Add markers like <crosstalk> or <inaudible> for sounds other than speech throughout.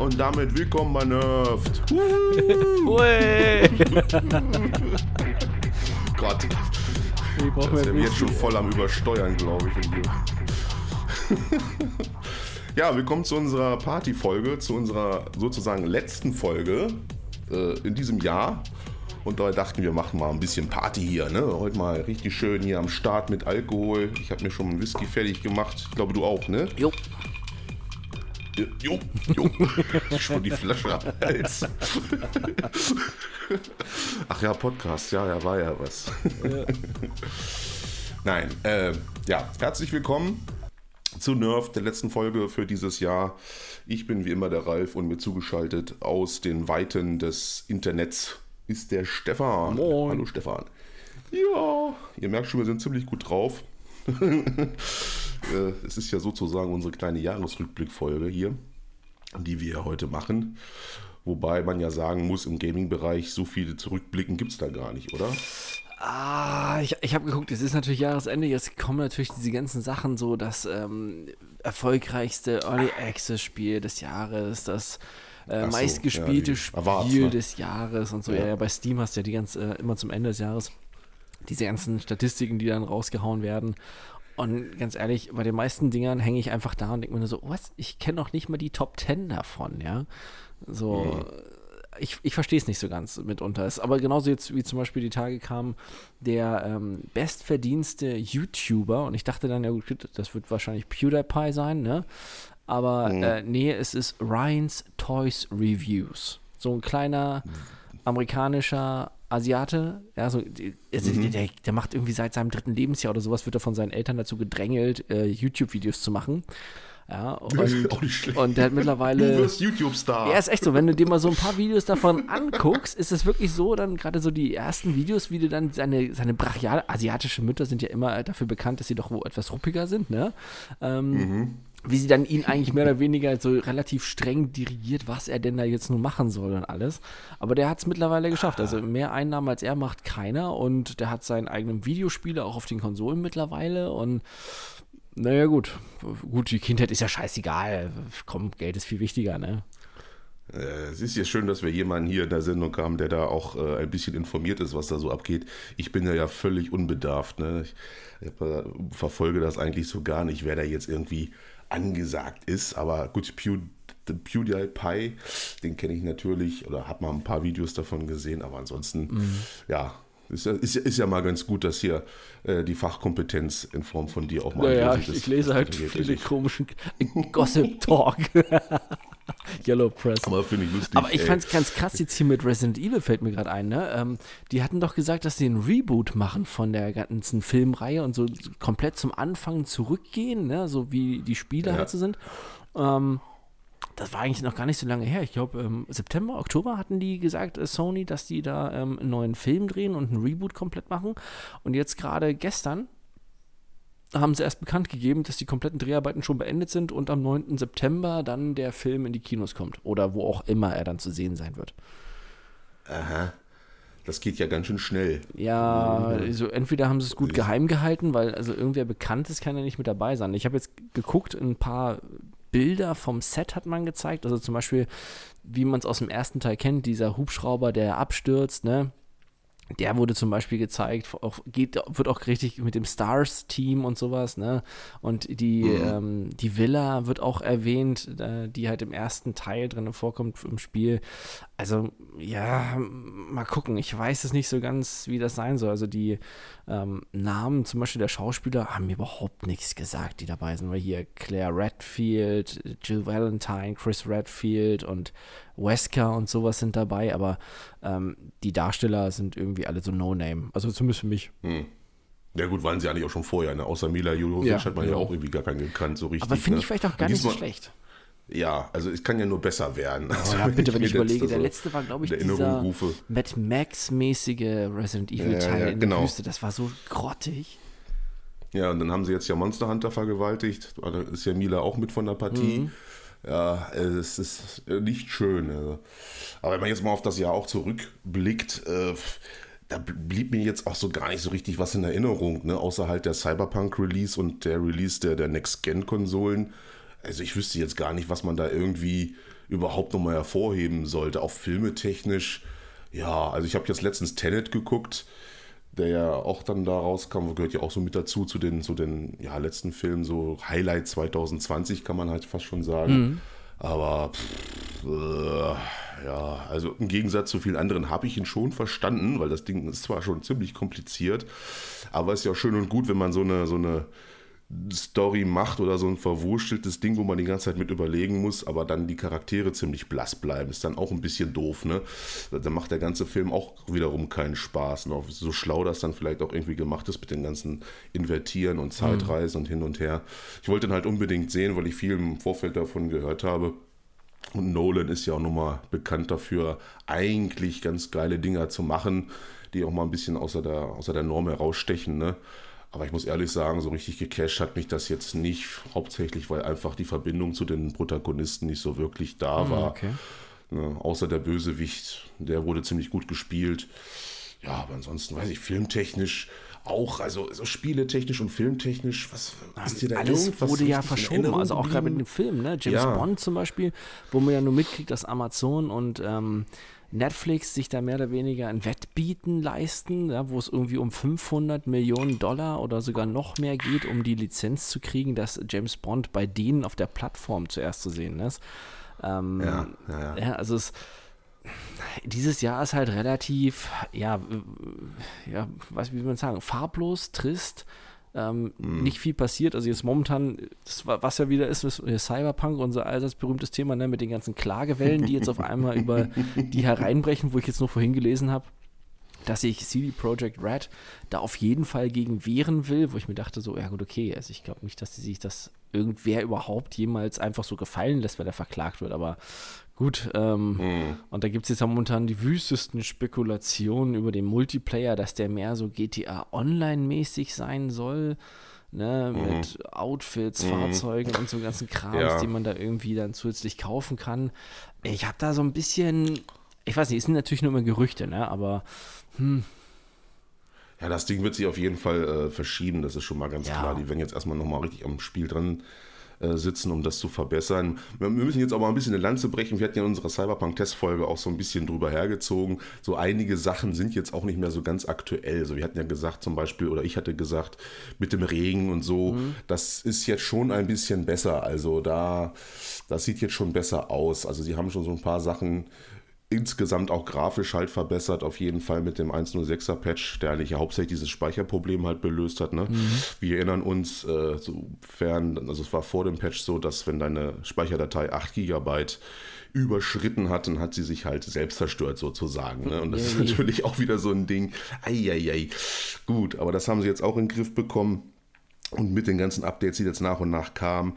und damit willkommen bei Nerft. <laughs> Gott. Ich mehr wir jetzt schon voll am Übersteuern, glaube ich. <laughs> Ja, willkommen zu unserer Partyfolge, zu unserer sozusagen letzten Folge äh, in diesem Jahr. Und da dachten wir, machen mal ein bisschen Party hier. Ne? Heute mal richtig schön hier am Start mit Alkohol. Ich habe mir schon einen Whisky fertig gemacht. Ich glaube, du auch, ne? Jo. Jo, jo. Schon die Flasche am Hals. Ach ja, Podcast, ja, ja, war ja was. Nein, äh, ja, herzlich willkommen zu Nerf, der letzten Folge für dieses Jahr. Ich bin wie immer der Ralf und mir zugeschaltet aus den Weiten des Internets ist der Stefan. Moin. Hallo Stefan. Ja, ihr merkt schon, wir sind ziemlich gut drauf. Äh, es ist ja sozusagen unsere kleine Jahresrückblickfolge hier, die wir heute machen. Wobei man ja sagen muss, im Gaming-Bereich so viele Zurückblicken gibt es da gar nicht, oder? Ah, ich, ich habe geguckt, es ist natürlich Jahresende, jetzt kommen natürlich diese ganzen Sachen, so das ähm, erfolgreichste Early Access Spiel des Jahres, das äh, so, meistgespielte ja, Awards, Spiel ne? des Jahres und so. Ja. Ja. ja, bei Steam hast du ja die ganz, äh, immer zum Ende des Jahres diese ganzen Statistiken, die dann rausgehauen werden. Und ganz ehrlich, bei den meisten Dingern hänge ich einfach da und denke mir nur so, was? Ich kenne noch nicht mal die Top 10 davon, ja. So, ich, ich verstehe es nicht so ganz mitunter. Es, aber genauso jetzt wie zum Beispiel die Tage kam, der ähm, bestverdienste YouTuber und ich dachte dann, ja gut, das wird wahrscheinlich PewDiePie sein, ne? Aber äh, nee, es ist Ryan's Toys Reviews. So ein kleiner amerikanischer Asiate, ja, so, die- also der, der, der macht irgendwie seit seinem dritten Lebensjahr oder sowas, wird er von seinen Eltern dazu gedrängelt, äh, YouTube-Videos zu machen. Ja, und, Auch nicht schlecht. und der hat Du mittlerweile. wirst YouTube-Star. Ja, ist echt so. Wenn du dir mal so ein paar Videos davon anguckst, ist es wirklich so, dann gerade so die ersten Videos, wie du dann seine, seine brachial, asiatische Mütter sind ja immer dafür bekannt, dass sie doch wo etwas ruppiger sind, ne? Ähm, Wie sie dann ihn eigentlich mehr oder weniger so relativ streng dirigiert, was er denn da jetzt nun machen soll und alles. Aber der hat es mittlerweile geschafft. Also mehr Einnahmen als er macht keiner und der hat seinen eigenen Videospiele auch auf den Konsolen mittlerweile und naja, gut. Gut, die Kindheit ist ja scheißegal. Komm, Geld ist viel wichtiger, ne? Äh, Es ist ja schön, dass wir jemanden hier in der Sendung haben, der da auch äh, ein bisschen informiert ist, was da so abgeht. Ich bin ja, ja völlig unbedarft. Ne? Ich, ich äh, verfolge das eigentlich so gar nicht, wer da jetzt irgendwie angesagt ist. Aber gut, Pew, PewDiePie, den kenne ich natürlich oder habe mal ein paar Videos davon gesehen. Aber ansonsten, ja, ist, ja- ist, ja- ist ja mal ganz gut, dass hier äh, die Fachkompetenz in Form von dir auch mal Naja, ich, ist. ich lese halt viele komischen Gossip Talk. <laughs> <laughs> Yellow Press. Aber finde ich lustig. Aber ich ey. fand's ganz krass jetzt hier mit Resident Evil, fällt mir gerade ein, ne? Ähm, die hatten doch gesagt, dass sie einen Reboot machen von der ganzen Filmreihe und so komplett zum Anfang zurückgehen, ne? So wie die Spiele Ja. halt so sind. Ähm, das war eigentlich noch gar nicht so lange her. Ich glaube, ähm, September, Oktober hatten die gesagt, äh, Sony, dass die da ähm, einen neuen Film drehen und einen Reboot komplett machen. Und jetzt gerade gestern haben sie erst bekannt gegeben, dass die kompletten Dreharbeiten schon beendet sind und am 9. September dann der Film in die Kinos kommt. Oder wo auch immer er dann zu sehen sein wird. Aha. Das geht ja ganz schön schnell. Ja, also entweder haben sie es gut geheim gehalten, weil also irgendwer Bekanntes kann ja nicht mit dabei sein. Ich habe jetzt geguckt, ein paar Bilder vom Set hat man gezeigt. Also zum Beispiel, wie man es aus dem ersten Teil kennt, dieser Hubschrauber, der abstürzt, ne? Der wurde zum Beispiel gezeigt, auch, geht, wird auch richtig mit dem Stars-Team und sowas, ne? Und die, ähm, die Villa wird auch erwähnt, äh, die halt im ersten Teil drin vorkommt im Spiel. Also, ja, mal gucken. Ich weiß es nicht so ganz, wie das sein soll. Also, die ähm, Namen, zum Beispiel der Schauspieler, haben mir überhaupt nichts gesagt, die dabei sind. Weil hier Claire Redfield, Jill Valentine, Chris Redfield und Wesker und sowas sind dabei. Aber ähm, die Darsteller sind irgendwie alle so No-Name. Also, zumindest für mich. Ja gut, waren sie eigentlich auch schon vorher, ne? Außer Mila Jojovic Ja, hat man ja genau. auch irgendwie gar keinen gekannt, so richtig. Aber finde ne? ich vielleicht auch gar nicht so schlecht. Ja, also es kann ja nur besser werden. Also, Oh, ja, bitte, wenn ich überlege, der letzte war, glaube ich, dieser rufe. Mad Max-mäßige Resident Ja, Evil-Teil ja, in der genau. Wüste. Das war so grottig. Ja, und dann haben sie jetzt ja Monster Hunter vergewaltigt. Da ist ja Mila auch mit von der Partie. Mhm. Ja, es ist nicht schön. Also. Aber wenn man jetzt mal auf das Jahr auch zurückblickt, äh, da blieb mir jetzt auch so gar nicht so richtig was in Erinnerung, ne? außer halt der Cyberpunk-Release und der Release der, der Next-Gen-Konsolen. Also ich wüsste jetzt gar nicht, was man da irgendwie überhaupt nochmal hervorheben sollte, auch filmetechnisch. Ja, also ich habe jetzt letztens Tenet geguckt, der ja auch dann da rauskam, gehört ja auch so mit dazu zu den, zu den ja, letzten Filmen, so Highlight 2020 kann man halt fast schon sagen. Mhm. Aber pff, äh, ja, also im Gegensatz zu vielen anderen habe ich ihn schon verstanden, weil das Ding ist zwar schon ziemlich kompliziert, aber es ist ja schön und gut, wenn man so eine, so eine Story macht oder so ein verwurschteltes Ding, wo man die ganze Zeit mit überlegen muss, aber dann die Charaktere ziemlich blass bleiben. Ist dann auch ein bisschen doof, ne? Da macht der ganze Film auch wiederum keinen Spaß. Ne? So schlau das dann vielleicht auch irgendwie gemacht ist mit den ganzen Invertieren und Zeitreisen mhm. und hin und her. Ich wollte ihn halt unbedingt sehen, weil ich viel im Vorfeld davon gehört habe. Und Nolan ist ja auch nochmal bekannt dafür, eigentlich ganz geile Dinger zu machen, die auch mal ein bisschen außer der, außer der Norm herausstechen, ne? Aber ich muss ehrlich sagen, so richtig gecasht hat mich das jetzt nicht, hauptsächlich weil einfach die Verbindung zu den Protagonisten nicht so wirklich da hm, war. Okay. Ne, außer der Bösewicht, der wurde ziemlich gut gespielt. Ja, aber ansonsten weiß ich, filmtechnisch auch, also so spieletechnisch und filmtechnisch, was ist dir da Alles wurde ja verschoben, also auch gerade mit den Filmen, ne? James ja. Bond zum Beispiel, wo man ja nur mitkriegt, dass Amazon und ähm, Netflix sich da mehr oder weniger ein Wettbieten leisten, ja, wo es irgendwie um 500 Millionen Dollar oder sogar noch mehr geht, um die Lizenz zu kriegen, dass James Bond bei denen auf der Plattform zuerst zu sehen ist. Ähm, ja, ja, ja. also es, dieses Jahr ist halt relativ, ja, ja, was wie will man sagen, farblos, trist ähm, mhm. nicht viel passiert. Also jetzt momentan, das, was ja wieder ist, ist Cyberpunk, unser allseits berühmtes Thema, ne, mit den ganzen Klagewellen, die jetzt auf einmal über <laughs> die hereinbrechen, wo ich jetzt nur vorhin gelesen habe, dass sich CD Projekt Red da auf jeden Fall gegen wehren will, wo ich mir dachte so, ja gut, okay, also ich glaube nicht, dass die sich das irgendwer überhaupt jemals einfach so gefallen lässt, weil er verklagt wird, aber Gut, ähm, mhm. und da gibt es jetzt momentan die wüstesten Spekulationen über den Multiplayer, dass der mehr so GTA Online-mäßig sein soll. Ne, mhm. mit Outfits, mhm. Fahrzeugen und so ganzen Krams, ja. die man da irgendwie dann zusätzlich kaufen kann. Ich habe da so ein bisschen, ich weiß nicht, es sind natürlich nur immer Gerüchte, ne, aber hm. Ja, das Ding wird sich auf jeden Fall äh, verschieben, das ist schon mal ganz ja. klar. Die werden jetzt erstmal nochmal richtig am Spiel dran äh, sitzen, um das zu verbessern. Wir müssen jetzt aber ein bisschen eine Lanze brechen. Wir hatten ja in unserer Cyberpunk-Testfolge auch so ein bisschen drüber hergezogen. So einige Sachen sind jetzt auch nicht mehr so ganz aktuell. So, wir hatten ja gesagt zum Beispiel, oder ich hatte gesagt, mit dem Regen und so, mhm. das ist jetzt schon ein bisschen besser. Also da, das sieht jetzt schon besser aus. Also sie haben schon so ein paar Sachen insgesamt auch grafisch halt verbessert, auf jeden Fall mit dem 106er Patch, der eigentlich ja hauptsächlich dieses Speicherproblem halt gelöst hat. Ne? Mhm. Wir erinnern uns, äh, sofern, also es war vor dem Patch so, dass wenn deine Speicherdatei 8 GB überschritten hat, dann hat sie sich halt selbst zerstört sozusagen. Ne? Und das ist natürlich auch wieder so ein Ding. Eieiei. Gut, aber das haben sie jetzt auch in den Griff bekommen. Und mit den ganzen Updates, die jetzt nach und nach kamen,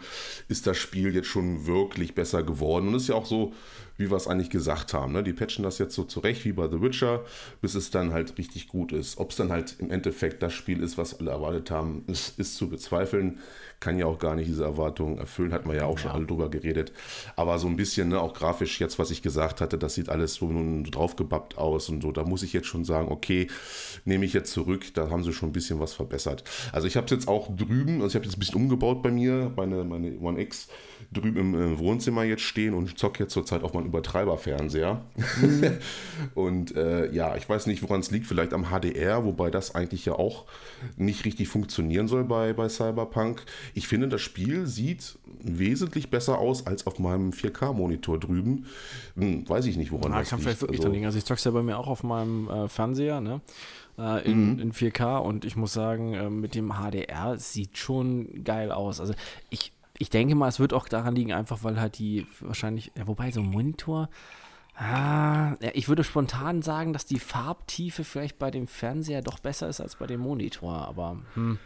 ist das Spiel jetzt schon wirklich besser geworden. Und es ist ja auch so, wie wir es eigentlich gesagt haben. Ne? Die patchen das jetzt so zurecht wie bei The Witcher, bis es dann halt richtig gut ist. Ob es dann halt im Endeffekt das Spiel ist, was alle erwartet haben, ist, ist zu bezweifeln kann ja auch gar nicht diese Erwartungen erfüllen, hat man ja auch schon alle drüber geredet. Aber so ein bisschen, ne, auch grafisch jetzt, was ich gesagt hatte, das sieht alles so nun draufgebappt aus und so. Da muss ich jetzt schon sagen, okay, nehme ich jetzt zurück, da haben sie schon ein bisschen was verbessert. Also ich habe es jetzt auch drüben, also ich habe jetzt ein bisschen umgebaut bei mir, meine, meine One X drüben im, im Wohnzimmer jetzt stehen und zocke jetzt zurzeit auf meinen Übertreiberfernseher. Mhm. <laughs> und äh, ja, ich weiß nicht, woran es liegt, vielleicht am HDR, wobei das eigentlich ja auch nicht richtig funktionieren soll bei, bei Cyberpunk. Ich finde, das Spiel sieht wesentlich besser aus als auf meinem 4K-Monitor drüben. Hm, weiß ich nicht, woran Na, das kann liegt. vielleicht wirklich also, liegen. Also ich zock's ja bei mir auch auf meinem äh, Fernseher, ne? Äh, in, mhm. in 4K und ich muss sagen, äh, mit dem HDR sieht schon geil aus. Also ich, ich denke mal, es wird auch daran liegen, einfach weil halt die wahrscheinlich, ja, wobei so ein Monitor, Ah, ich würde spontan sagen, dass die Farbtiefe vielleicht bei dem Fernseher doch besser ist als bei dem Monitor, aber hm.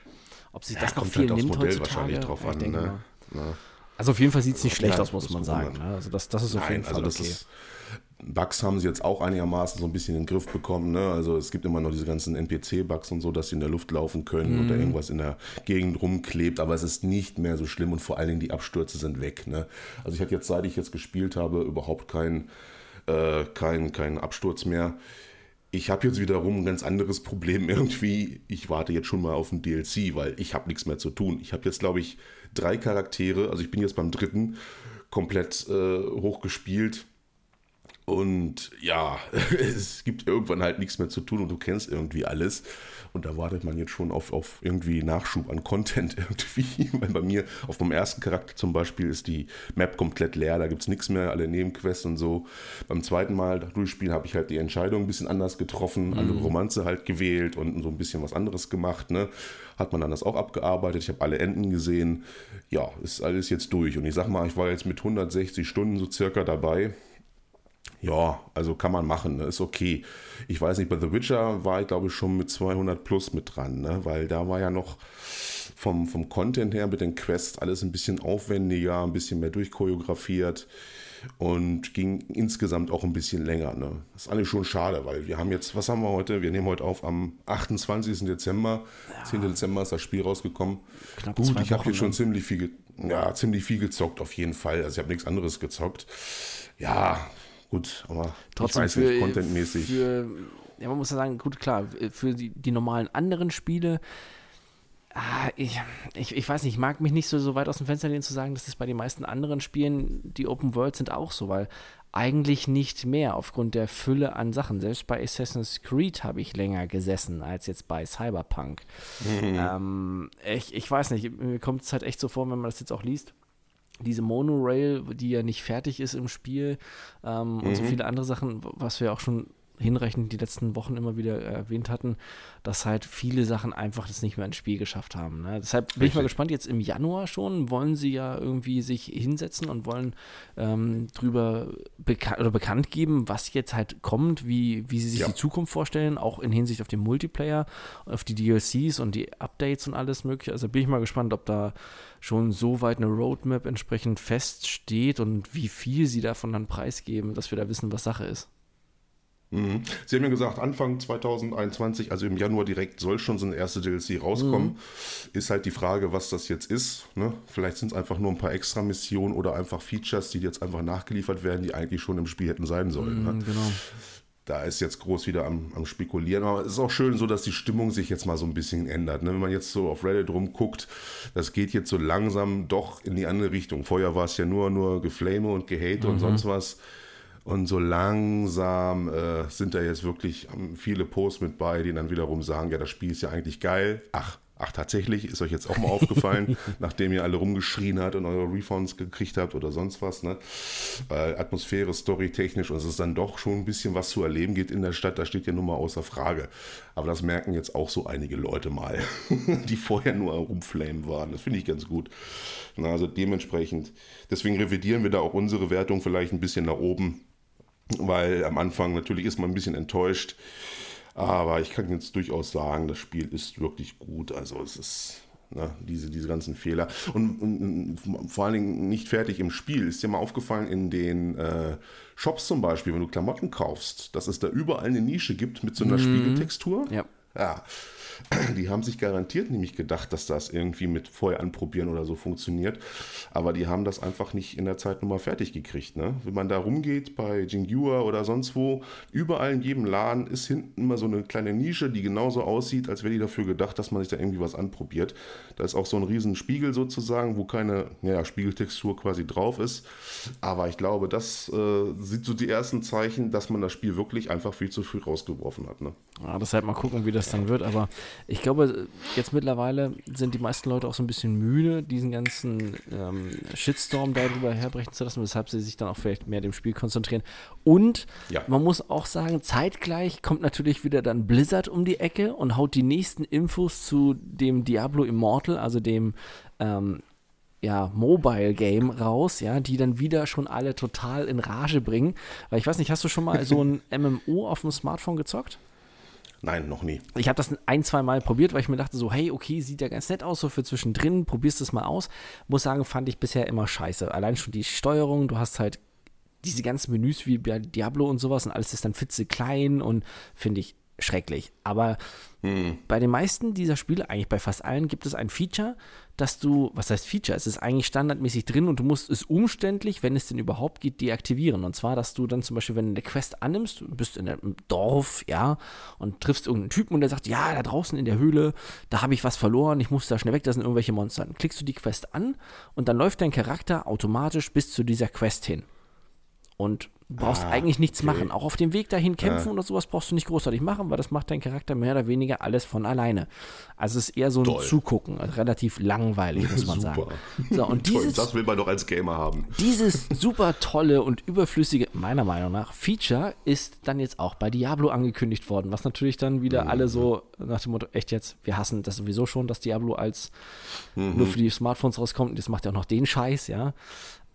Ob sich das ja, noch viel halt nimmt Modell heutzutage. wahrscheinlich drauf an. Ne? Also auf jeden Fall sieht es nicht schlecht ja, aus, muss man sagen. Ne? Also das, das ist auf Nein, jeden Fall also okay. Ist, Bugs haben sie jetzt auch einigermaßen so ein bisschen in den Griff bekommen. Ne? Also es gibt immer noch diese ganzen NPC-Bugs und so, dass sie in der Luft laufen können mhm. oder irgendwas in der Gegend rumklebt, aber es ist nicht mehr so schlimm und vor allen Dingen die Abstürze sind weg. Ne? Also ich hatte jetzt, seit ich jetzt gespielt habe, überhaupt keinen äh, kein, kein Absturz mehr. Ich habe jetzt wiederum ein ganz anderes Problem <laughs> irgendwie. Ich warte jetzt schon mal auf ein DLC, weil ich habe nichts mehr zu tun. Ich habe jetzt, glaube ich, drei Charaktere. Also ich bin jetzt beim dritten. komplett äh, hochgespielt. Und ja, <laughs> es gibt irgendwann halt nichts mehr zu tun und du kennst irgendwie alles. Und da wartet man jetzt schon auf, auf irgendwie Nachschub an Content <laughs> irgendwie. Weil bei mir auf meinem ersten Charakter zum Beispiel ist die Map komplett leer, da gibt es nichts mehr, alle Nebenquests und so. Beim zweiten Mal durchspielen habe ich halt die Entscheidung ein bisschen anders getroffen, mhm. andere Romanze halt gewählt und so ein bisschen was anderes gemacht. Ne? Hat man dann das auch abgearbeitet. Ich habe alle Enden gesehen. Ja, ist alles jetzt durch. Und ich sag mal, ich war jetzt mit 160 Stunden so circa dabei. Ja, also kann man machen, ne? ist okay. Ich weiß nicht, bei The Witcher war ich glaube ich schon mit 200 plus mit dran, ne? weil da war ja noch vom, vom Content her mit den Quests alles ein bisschen aufwendiger, ein bisschen mehr durchchoreografiert und ging insgesamt auch ein bisschen länger. Ne? Das ist eigentlich schon schade, weil wir haben jetzt, was haben wir heute? Wir nehmen heute auf am 28. Dezember. Ja. 10. Dezember ist das Spiel rausgekommen. Knapp Gut, ich habe hier schon ziemlich viel, ja, ziemlich viel gezockt auf jeden Fall. Also ich habe nichts anderes gezockt. Ja, gut, aber Trotzdem ich weiß nicht, contentmäßig. Für, ja, man muss ja sagen, gut, klar, für die, die normalen anderen Spiele, ah, ich, ich, ich weiß nicht, ich mag mich nicht so, so weit aus dem Fenster lehnen zu sagen, dass es bei den meisten anderen Spielen, die Open World sind, auch so, weil eigentlich nicht mehr aufgrund der Fülle an Sachen. Selbst bei Assassin's Creed habe ich länger gesessen als jetzt bei Cyberpunk. Mhm. Ähm, ich, ich weiß nicht, mir kommt es halt echt so vor, wenn man das jetzt auch liest diese Monorail, die ja nicht fertig ist im Spiel ähm, mhm. und so mhm. viele andere Sachen, was wir auch schon hinreichend die letzten Wochen immer wieder erwähnt hatten, dass halt viele Sachen einfach das nicht mehr ins Spiel geschafft haben. Ne? Deshalb bin Richtig. ich mal gespannt, jetzt im Januar schon wollen sie ja irgendwie sich hinsetzen und wollen ähm, drüber beka oder bekannt geben, was jetzt halt kommt, wie, wie sie sich ja. die Zukunft vorstellen, auch in Hinsicht auf den Multiplayer, auf die DLCs und die Updates und alles mögliche. Also bin ich mal gespannt, ob da schon so weit eine Roadmap entsprechend feststeht und wie viel sie davon dann preisgeben, dass wir da wissen, was Sache ist. Mhm. Sie haben ja gesagt, Anfang 2021, also im Januar direkt, soll schon so ein erste DLC rauskommen. Mhm. Ist halt die Frage, was das jetzt ist. Ne? Vielleicht sind es einfach nur ein paar extra Missionen oder einfach Features, die jetzt einfach nachgeliefert werden, die eigentlich schon im Spiel hätten sein sollen. Ne? Mhm, ne? Genau. Da ist jetzt groß wieder am, am, Spekulieren. Aber es ist auch schön so, dass die Stimmung sich jetzt mal so ein bisschen ändert. Ne? Wenn man jetzt so auf Reddit rumguckt, das geht jetzt so langsam doch in die andere Richtung. Vorher war es ja nur, nur Geflame und Gehate mhm. und sonst was und so langsam äh, sind da jetzt wirklich viele Posts mit bei, die dann wiederum sagen, ja, das Spiel ist ja eigentlich geil. Ach, ach tatsächlich, ist euch jetzt auch mal aufgefallen, <laughs> nachdem ihr alle rumgeschrien habt und eure Refunds gekriegt habt oder sonst was, ne? Weil Atmosphäre, Story technisch und es ist dann doch schon ein bisschen was zu erleben geht in der Stadt, das steht ja nun mal außer Frage. Aber das merken jetzt auch so einige Leute mal, <laughs> die vorher nur rumflamen waren. Das finde ich ganz gut. Na, also dementsprechend, deswegen revidieren wir da auch unsere Wertung vielleicht ein bisschen nach oben weil am Anfang natürlich ist man ein bisschen enttäuscht. Aber ich kann jetzt durchaus sagen, das Spiel ist wirklich gut. Also es ist ne, diese, diese ganzen Fehler. Und, und, und, vor allen Dingen nicht fertig im Spiel. Ist dir mal aufgefallen in den äh, Shops zum Beispiel, wenn du Klamotten kaufst, dass es da überall eine Nische gibt mit so einer mhm. Spiegeltextur? Ja. Ja. Die haben sich garantiert nämlich gedacht, dass das irgendwie mit vorher anprobieren oder so funktioniert. Aber die haben das einfach nicht in der Zeit nochmal fertig gekriegt. Ne? Wenn man da rumgeht bei Jingua oder sonst wo, überall in jedem Laden ist hinten immer so eine kleine Nische, die genauso aussieht, als wäre die dafür gedacht, dass man sich da irgendwie was anprobiert. Da ist auch so ein riesen Spiegel sozusagen, wo keine ja, Spiegeltextur quasi drauf ist. Aber ich glaube, das äh, sind so die ersten Zeichen, dass man das Spiel wirklich einfach viel zu früh rausgeworfen hat. Ne? Ja, deshalb mal gucken, wie das dann wird. Aber ich glaube, jetzt mittlerweile sind die meisten Leute auch so ein bisschen müde, diesen ganzen ähm, Shitstorm darüber herbrechen zu lassen, weshalb sie sich dann auch vielleicht mehr dem Spiel konzentrieren. Und ja. man muss auch sagen, zeitgleich kommt natürlich wieder dann Blizzard um die Ecke und haut die nächsten Infos zu dem Diablo Immortal, also dem ähm, ja, Mobile Game raus, ja, die dann wieder schon alle total in Rage bringen. Weil ich weiß nicht, hast du schon mal so ein <laughs> MMO auf dem Smartphone gezockt? Nein, noch nie. Ich habe das ein, zwei Mal probiert, weil ich mir dachte so, hey, okay, sieht ja ganz nett aus, so für zwischendrin, probierst es mal aus. Muss sagen, fand ich bisher immer scheiße. Allein schon die Steuerung, du hast halt diese ganzen Menüs wie bei Diablo und sowas und alles ist dann fitze klein und finde ich schrecklich. Aber hm. bei den meisten dieser Spiele, eigentlich bei fast allen, gibt es ein Feature, dass du, was heißt Feature? Es ist eigentlich standardmäßig drin und du musst es umständlich, wenn es denn überhaupt geht, deaktivieren. Und zwar, dass du dann zum Beispiel, wenn du eine Quest annimmst, du bist in einem Dorf, ja, und triffst irgendeinen Typen und der sagt, ja, da draußen in der Höhle, da habe ich was verloren, ich muss da schnell weg, da sind irgendwelche Monster. Dann klickst du die Quest an und dann läuft dein Charakter automatisch bis zu dieser Quest hin. Und brauchst ah, eigentlich nichts okay. machen. Auch auf dem Weg dahin kämpfen ja. oder sowas brauchst du nicht großartig machen, weil das macht dein Charakter mehr oder weniger alles von alleine. Also es ist eher so ein Toll. Zugucken, also relativ langweilig, muss man sagen. So, und <laughs> dieses, das will man doch als Gamer haben. Dieses super tolle und überflüssige, meiner Meinung nach, Feature ist dann jetzt auch bei Diablo angekündigt worden, was natürlich dann wieder mhm. alle so nach dem Motto, echt jetzt, wir hassen das sowieso schon, dass Diablo als mhm. nur für die Smartphones rauskommt und jetzt macht ja auch noch den Scheiß, ja.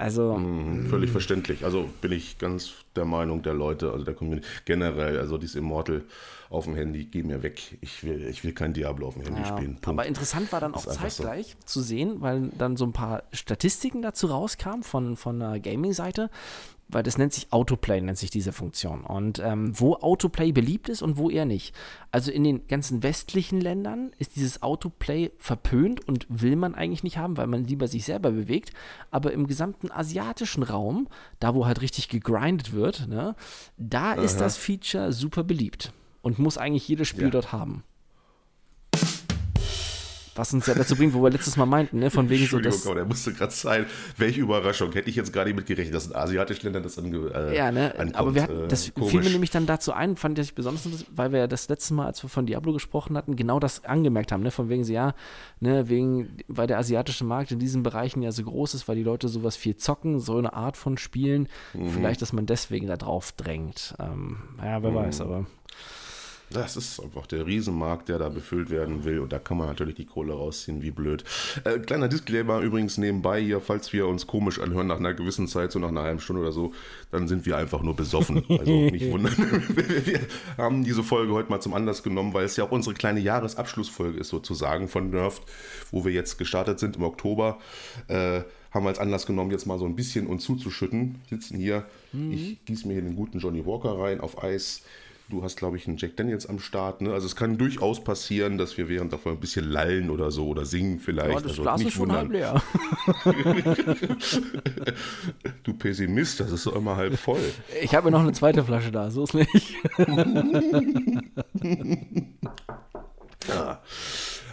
Also. Mhm, völlig mh. verständlich. Also bin ich ganz der Meinung der Leute, also der Community, generell, also dieses Immortal auf dem Handy, geh mir weg. Ich will, ich will kein Diablo auf dem Handy ja, spielen. Punkt. Aber interessant war dann auch zeitgleich so. zu sehen, weil dann so ein paar Statistiken dazu rauskamen von, von einer Gaming-Seite, weil das nennt sich Autoplay, nennt sich diese Funktion. Und ähm, wo Autoplay beliebt ist und wo eher nicht. Also in den ganzen westlichen Ländern ist dieses Autoplay verpönt und will man eigentlich nicht haben, weil man lieber sich selber bewegt. Aber im gesamten asiatischen Raum, da wo halt richtig gegrindet wird, ne, da Aha. ist das Feature super beliebt und muss eigentlich jedes Spiel ja. dort haben. Was uns ja dazu bringt, wo wir letztes Mal meinten, ne? von wegen so das. der musste gerade sein. Welche Überraschung. Hätte ich jetzt gerade nicht mitgerechnet, dass in asiatischen Ländern das ange, äh, Ja, ne? Ankommt. Aber wir hatten, das äh, fiel mir nämlich dann dazu ein, fand ich besonders, weil wir ja das letzte Mal, als wir von Diablo gesprochen hatten, genau das angemerkt haben, ne? Von wegen so, ja, ne, wegen, weil der asiatische Markt in diesen Bereichen ja so groß ist, weil die Leute sowas viel zocken, so eine Art von Spielen. Mhm. Vielleicht, dass man deswegen da drauf drängt. Ähm, ja, wer mhm. weiß, aber. Das ist einfach der Riesenmarkt, der da befüllt werden will. Und da kann man natürlich die Kohle rausziehen, wie blöd. Äh, kleiner Disclaimer übrigens nebenbei hier, falls wir uns komisch anhören nach einer gewissen Zeit, so nach einer halben Stunde oder so, dann sind wir einfach nur besoffen. Also nicht wundern. <laughs> wir haben diese Folge heute mal zum Anlass genommen, weil es ja auch unsere kleine Jahresabschlussfolge ist sozusagen von Nerft, wo wir jetzt gestartet sind im Oktober. Äh, haben wir als Anlass genommen, jetzt mal so ein bisschen uns zuzuschütten. Sitzen hier, mhm. ich gieße mir hier den guten Johnny Walker rein auf Eis Du hast, glaube ich, einen Jack Daniels am Start. Ne? Also es kann durchaus passieren, dass wir während davon ein bisschen lallen oder so oder singen vielleicht. Ja, das also Glas ist schon halb leer. <laughs> du Pessimist, das ist so immer halb voll. Ich habe noch eine zweite Flasche da, so ist nicht. <laughs> ah.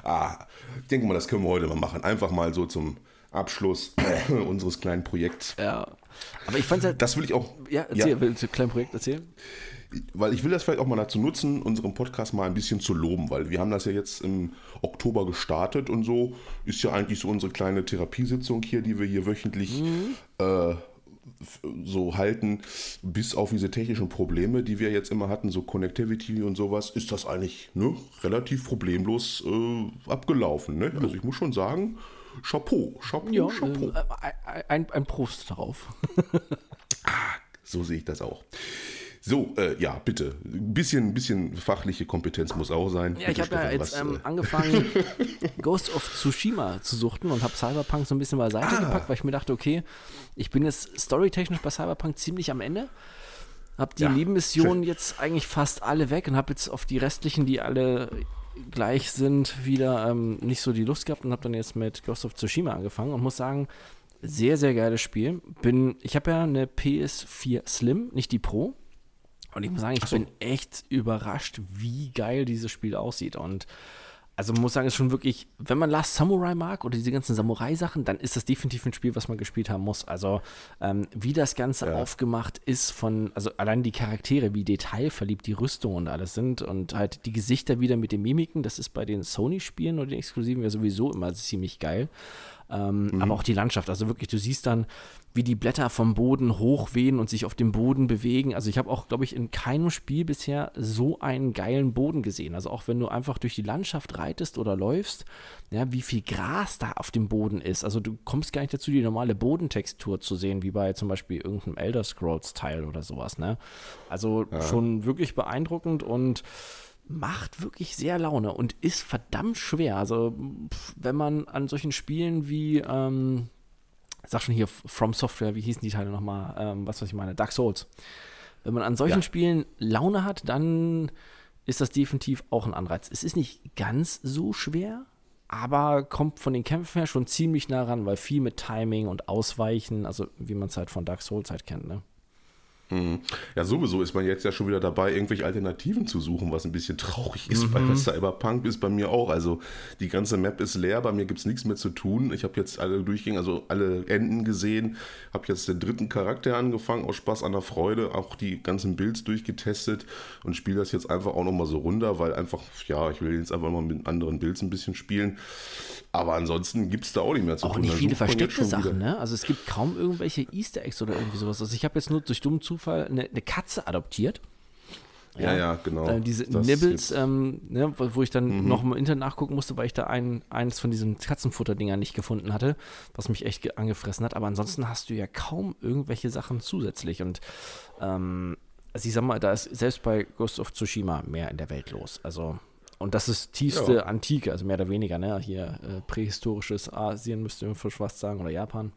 ah, ich denke mal, das können wir heute mal machen. Einfach mal so zum Abschluss <clears throat> unseres kleinen Projekts. Ja. Aber ich fand halt. Das will ich auch. Ja, erzähl, ja. willst du ein kleines Projekt erzählen? Weil ich will das vielleicht auch mal dazu nutzen, unseren Podcast mal ein bisschen zu loben, weil wir haben das ja jetzt im Oktober gestartet und so ist ja eigentlich so unsere kleine Therapiesitzung hier, die wir hier wöchentlich mhm. äh, so halten, bis auf diese technischen Probleme, die wir jetzt immer hatten, so Connectivity und sowas, ist das eigentlich ne, relativ problemlos äh, abgelaufen. Ne? Also ich muss schon sagen, Chapeau, Chapeau, ja, Chapeau. Äh, ein, ein Prost drauf. <laughs> ah, so sehe ich das auch. So, äh, ja, bitte. Ein bisschen, bisschen fachliche Kompetenz muss auch sein. Ja, bitte, ich habe ja jetzt ähm, äh, angefangen, <laughs> Ghost of Tsushima zu suchten und habe Cyberpunk so ein bisschen beiseite ah. gepackt, weil ich mir dachte, okay, ich bin jetzt storytechnisch bei Cyberpunk ziemlich am Ende. Hab die ja, Nebenmissionen jetzt eigentlich fast alle weg und habe jetzt auf die restlichen, die alle gleich sind, wieder ähm, nicht so die Lust gehabt und habe dann jetzt mit Ghost of Tsushima angefangen und muss sagen, sehr, sehr geiles Spiel. Bin, ich habe ja eine PS4 Slim, nicht die Pro. Und ich muss sagen, ich so. bin echt überrascht, wie geil dieses Spiel aussieht. Und also man muss sagen, es ist schon wirklich, wenn man Last Samurai mag oder diese ganzen Samurai-Sachen, dann ist das definitiv ein Spiel, was man gespielt haben muss. Also ähm, wie das Ganze ja. aufgemacht ist von, also allein die Charaktere, wie detailverliebt die Rüstung und alles sind und halt die Gesichter wieder mit den Mimiken, das ist bei den Sony-Spielen oder den Exklusiven ja sowieso immer ziemlich geil. Ähm, mhm. Aber auch die Landschaft, also wirklich, du siehst dann, wie die Blätter vom Boden hochwehen und sich auf dem Boden bewegen. Also ich habe auch, glaube ich, in keinem Spiel bisher so einen geilen Boden gesehen. Also auch wenn du einfach durch die Landschaft reitest oder läufst, ja, wie viel Gras da auf dem Boden ist. Also du kommst gar nicht dazu, die normale Bodentextur zu sehen, wie bei zum Beispiel irgendeinem Elder Scrolls-Teil oder sowas. Ne? Also ja. schon wirklich beeindruckend und macht wirklich sehr Laune und ist verdammt schwer. Also, wenn man an solchen Spielen wie, ähm, sag schon hier, From Software, wie hießen die Teile nochmal, ähm, was weiß ich meine, Dark Souls. Wenn man an solchen ja. Spielen Laune hat, dann ist das definitiv auch ein Anreiz. Es ist nicht ganz so schwer, aber kommt von den Kämpfen her schon ziemlich nah ran, weil viel mit Timing und Ausweichen, also wie man es halt von Dark Souls halt kennt, ne? Mhm. Ja, sowieso ist man jetzt ja schon wieder dabei, irgendwelche Alternativen zu suchen, was ein bisschen traurig ist. Mhm. Bei Cyberpunk ist bei mir auch. Also die ganze Map ist leer, bei mir gibt es nichts mehr zu tun. Ich habe jetzt alle Durchgänge, also alle Enden gesehen, habe jetzt den dritten Charakter angefangen, aus Spaß an der Freude, auch die ganzen Builds durchgetestet und spiele das jetzt einfach auch nochmal so runter, weil einfach, ja, ich will jetzt einfach mal mit anderen Builds ein bisschen spielen. Aber ansonsten gibt es da auch nicht mehr zu auch tun. Auch nicht viele versteckte Sachen, ne? Also es gibt kaum irgendwelche Easter Eggs oder irgendwie sowas. Also ich habe jetzt nur durch dummen Zufall eine, eine Katze adoptiert. Ja, ja, genau. Äh, diese das Nibbles, ähm, ne, wo ich dann mhm. noch im Internet nachgucken musste, weil ich da ein, eines von diesen Katzenfutterdingern nicht gefunden hatte, was mich echt angefressen hat. Aber ansonsten hast du ja kaum irgendwelche Sachen zusätzlich. Und ähm, also ich sag mal, da ist selbst bei Ghost of Tsushima mehr in der Welt los. Also und das ist tiefste ja. Antike, also mehr oder weniger, ne? Hier äh, prähistorisches Asien müsste man fast sagen oder Japan.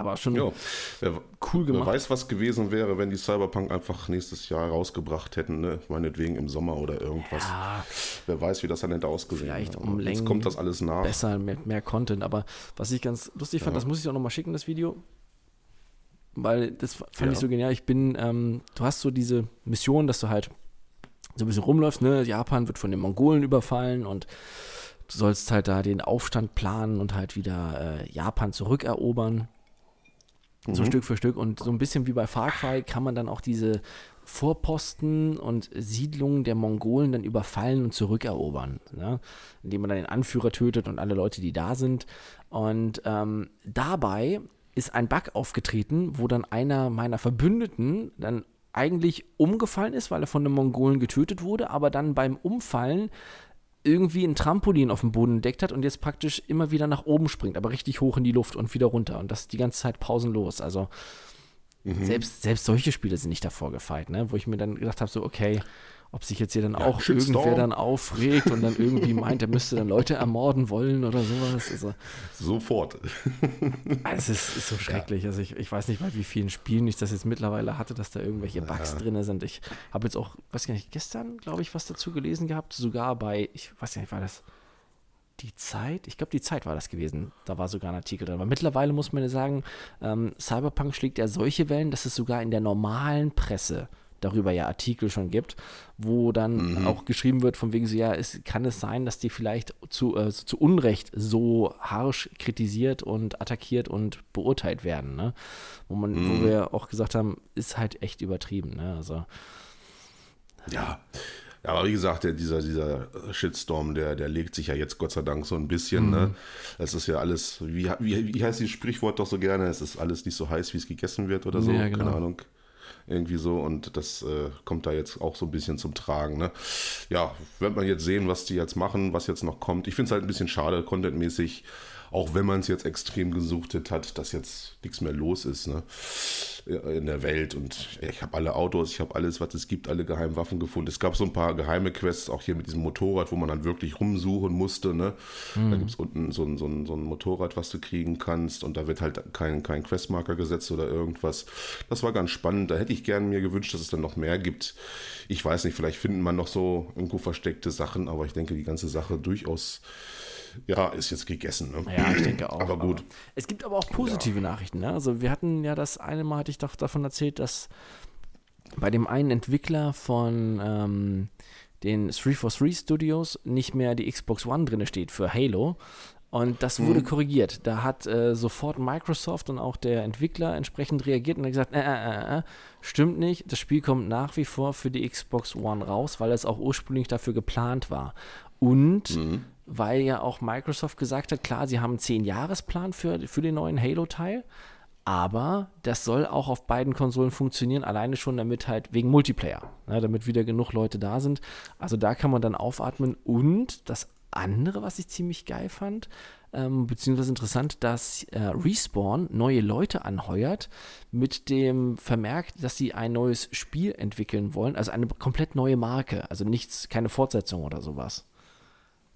Aber schon jo. wer, cool gemacht. Wer weiß, was gewesen wäre, wenn die Cyberpunk einfach nächstes Jahr rausgebracht hätten, ne? meinetwegen im Sommer oder irgendwas. Ja. Wer weiß, wie das dann hätte ausgesehen. Vielleicht um Längen Jetzt kommt das alles nach. Besser, mit mehr Content. Aber was ich ganz lustig fand, ja. das muss ich auch nochmal schicken, das Video. Weil das fand ja. ich so genial. Ich bin, ähm, du hast so diese Mission, dass du halt so ein bisschen rumläufst, ne? Japan wird von den Mongolen überfallen und du sollst halt da den Aufstand planen und halt wieder äh, Japan zurückerobern. Mhm. So Stück für Stück. Und so ein bisschen wie bei Far Cry kann man dann auch diese Vorposten und Siedlungen der Mongolen dann überfallen und zurückerobern, ne? indem man dann den Anführer tötet und alle Leute, die da sind. Und ähm, dabei ist ein Bug aufgetreten, wo dann einer meiner Verbündeten dann eigentlich umgefallen ist, weil er von den Mongolen getötet wurde, aber dann beim Umfallen irgendwie ein Trampolin auf dem Boden entdeckt hat und jetzt praktisch immer wieder nach oben springt, aber richtig hoch in die Luft und wieder runter. Und das die ganze Zeit pausenlos. Also mhm. selbst, selbst solche Spiele sind nicht davor gefeit, ne? wo ich mir dann gedacht habe, so, okay, ob sich jetzt hier dann ja, auch Shitstorm. irgendwer dann aufregt und dann irgendwie meint, er müsste dann Leute ermorden wollen oder sowas. Also, Sofort. Also es ist, ist so schrecklich. Ja. Also ich, ich weiß nicht, bei wie vielen Spielen ich das jetzt mittlerweile hatte, dass da irgendwelche Bugs ja. drin sind. Ich habe jetzt auch, weiß gar nicht, gestern, glaube ich, was dazu gelesen gehabt. Sogar bei, ich weiß gar nicht, war das die Zeit? Ich glaube, die Zeit war das gewesen. Da war sogar ein Artikel drin. Aber mittlerweile muss man ja sagen, ähm, Cyberpunk schlägt ja solche Wellen, dass es sogar in der normalen Presse darüber ja Artikel schon gibt, wo dann mhm. auch geschrieben wird, von wegen so, ja, es, kann es sein, dass die vielleicht zu, äh, zu Unrecht so harsch kritisiert und attackiert und beurteilt werden, ne? Wo man, mhm. wo wir auch gesagt haben, ist halt echt übertrieben, ne? Also. Ja. Ja, aber wie gesagt, der, dieser, dieser Shitstorm, der, der legt sich ja jetzt Gott sei Dank so ein bisschen. Ne? Mhm. Ne? Es ist ja alles, wie, wie, wie heißt dieses Sprichwort doch so gerne? Es ist alles nicht so heiß, wie es gegessen wird oder so. Ja, genau. Keine Ahnung irgendwie so und das äh, kommt da jetzt auch so ein bisschen zum Tragen. Ne? Ja, wird man jetzt sehen, was die jetzt machen, was jetzt noch kommt. Ich finde es halt ein bisschen schade, contentmäßig auch wenn man es jetzt extrem gesuchtet hat, dass jetzt nichts mehr los ist ne? in der Welt. Und ich habe alle Autos, ich habe alles, was es gibt, alle geheimen Waffen gefunden. Es gab so ein paar geheime Quests, auch hier mit diesem Motorrad, wo man dann wirklich rumsuchen musste. Ne? Mhm. Da gibt es unten so ein, so, ein, so ein Motorrad, was du kriegen kannst und da wird halt kein, kein Questmarker gesetzt oder irgendwas. Das war ganz spannend. Da hätte ich gerne mir gewünscht, dass es dann noch mehr gibt. Ich weiß nicht, vielleicht findet man noch so irgendwo versteckte Sachen, aber ich denke, die ganze Sache durchaus ja, ist jetzt gegessen. Ne? Ja, ich denke auch. aber gut. Aber es gibt aber auch positive ja. Nachrichten. Ne? Also wir hatten ja das eine Mal, hatte ich doch davon erzählt, dass bei dem einen Entwickler von ähm, den 343 Studios nicht mehr die Xbox One drin steht für Halo. Und das wurde hm. korrigiert. Da hat äh, sofort Microsoft und auch der Entwickler entsprechend reagiert und hat gesagt, äh, äh, äh, äh, stimmt nicht, das Spiel kommt nach wie vor für die Xbox One raus, weil es auch ursprünglich dafür geplant war. Und mhm weil ja auch Microsoft gesagt hat, klar, sie haben einen 10-Jahres-Plan für, für den neuen Halo-Teil, aber das soll auch auf beiden Konsolen funktionieren, alleine schon damit halt wegen Multiplayer, ne, damit wieder genug Leute da sind. Also da kann man dann aufatmen. Und das andere, was ich ziemlich geil fand, ähm, beziehungsweise interessant, dass äh, Respawn neue Leute anheuert mit dem Vermerk, dass sie ein neues Spiel entwickeln wollen, also eine komplett neue Marke, also nichts, keine Fortsetzung oder sowas.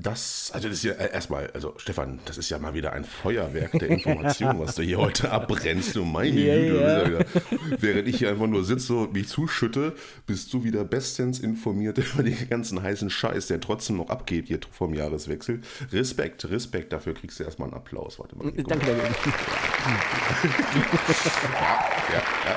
Das, also das ist ja äh, erstmal, also Stefan, das ist ja mal wieder ein Feuerwerk der Information, was du hier heute abbrennst. Du meine Ja, Güte, ja. bist ja während ich hier einfach nur sitze und mich zuschütte, bist du wieder bestens informiert <laughs> über den ganzen heißen Scheiß, der trotzdem noch abgeht hier vom Jahreswechsel. Respekt, Respekt, dafür kriegst du erstmal einen Applaus. Warte mal. Danke, danke. Ja, ja.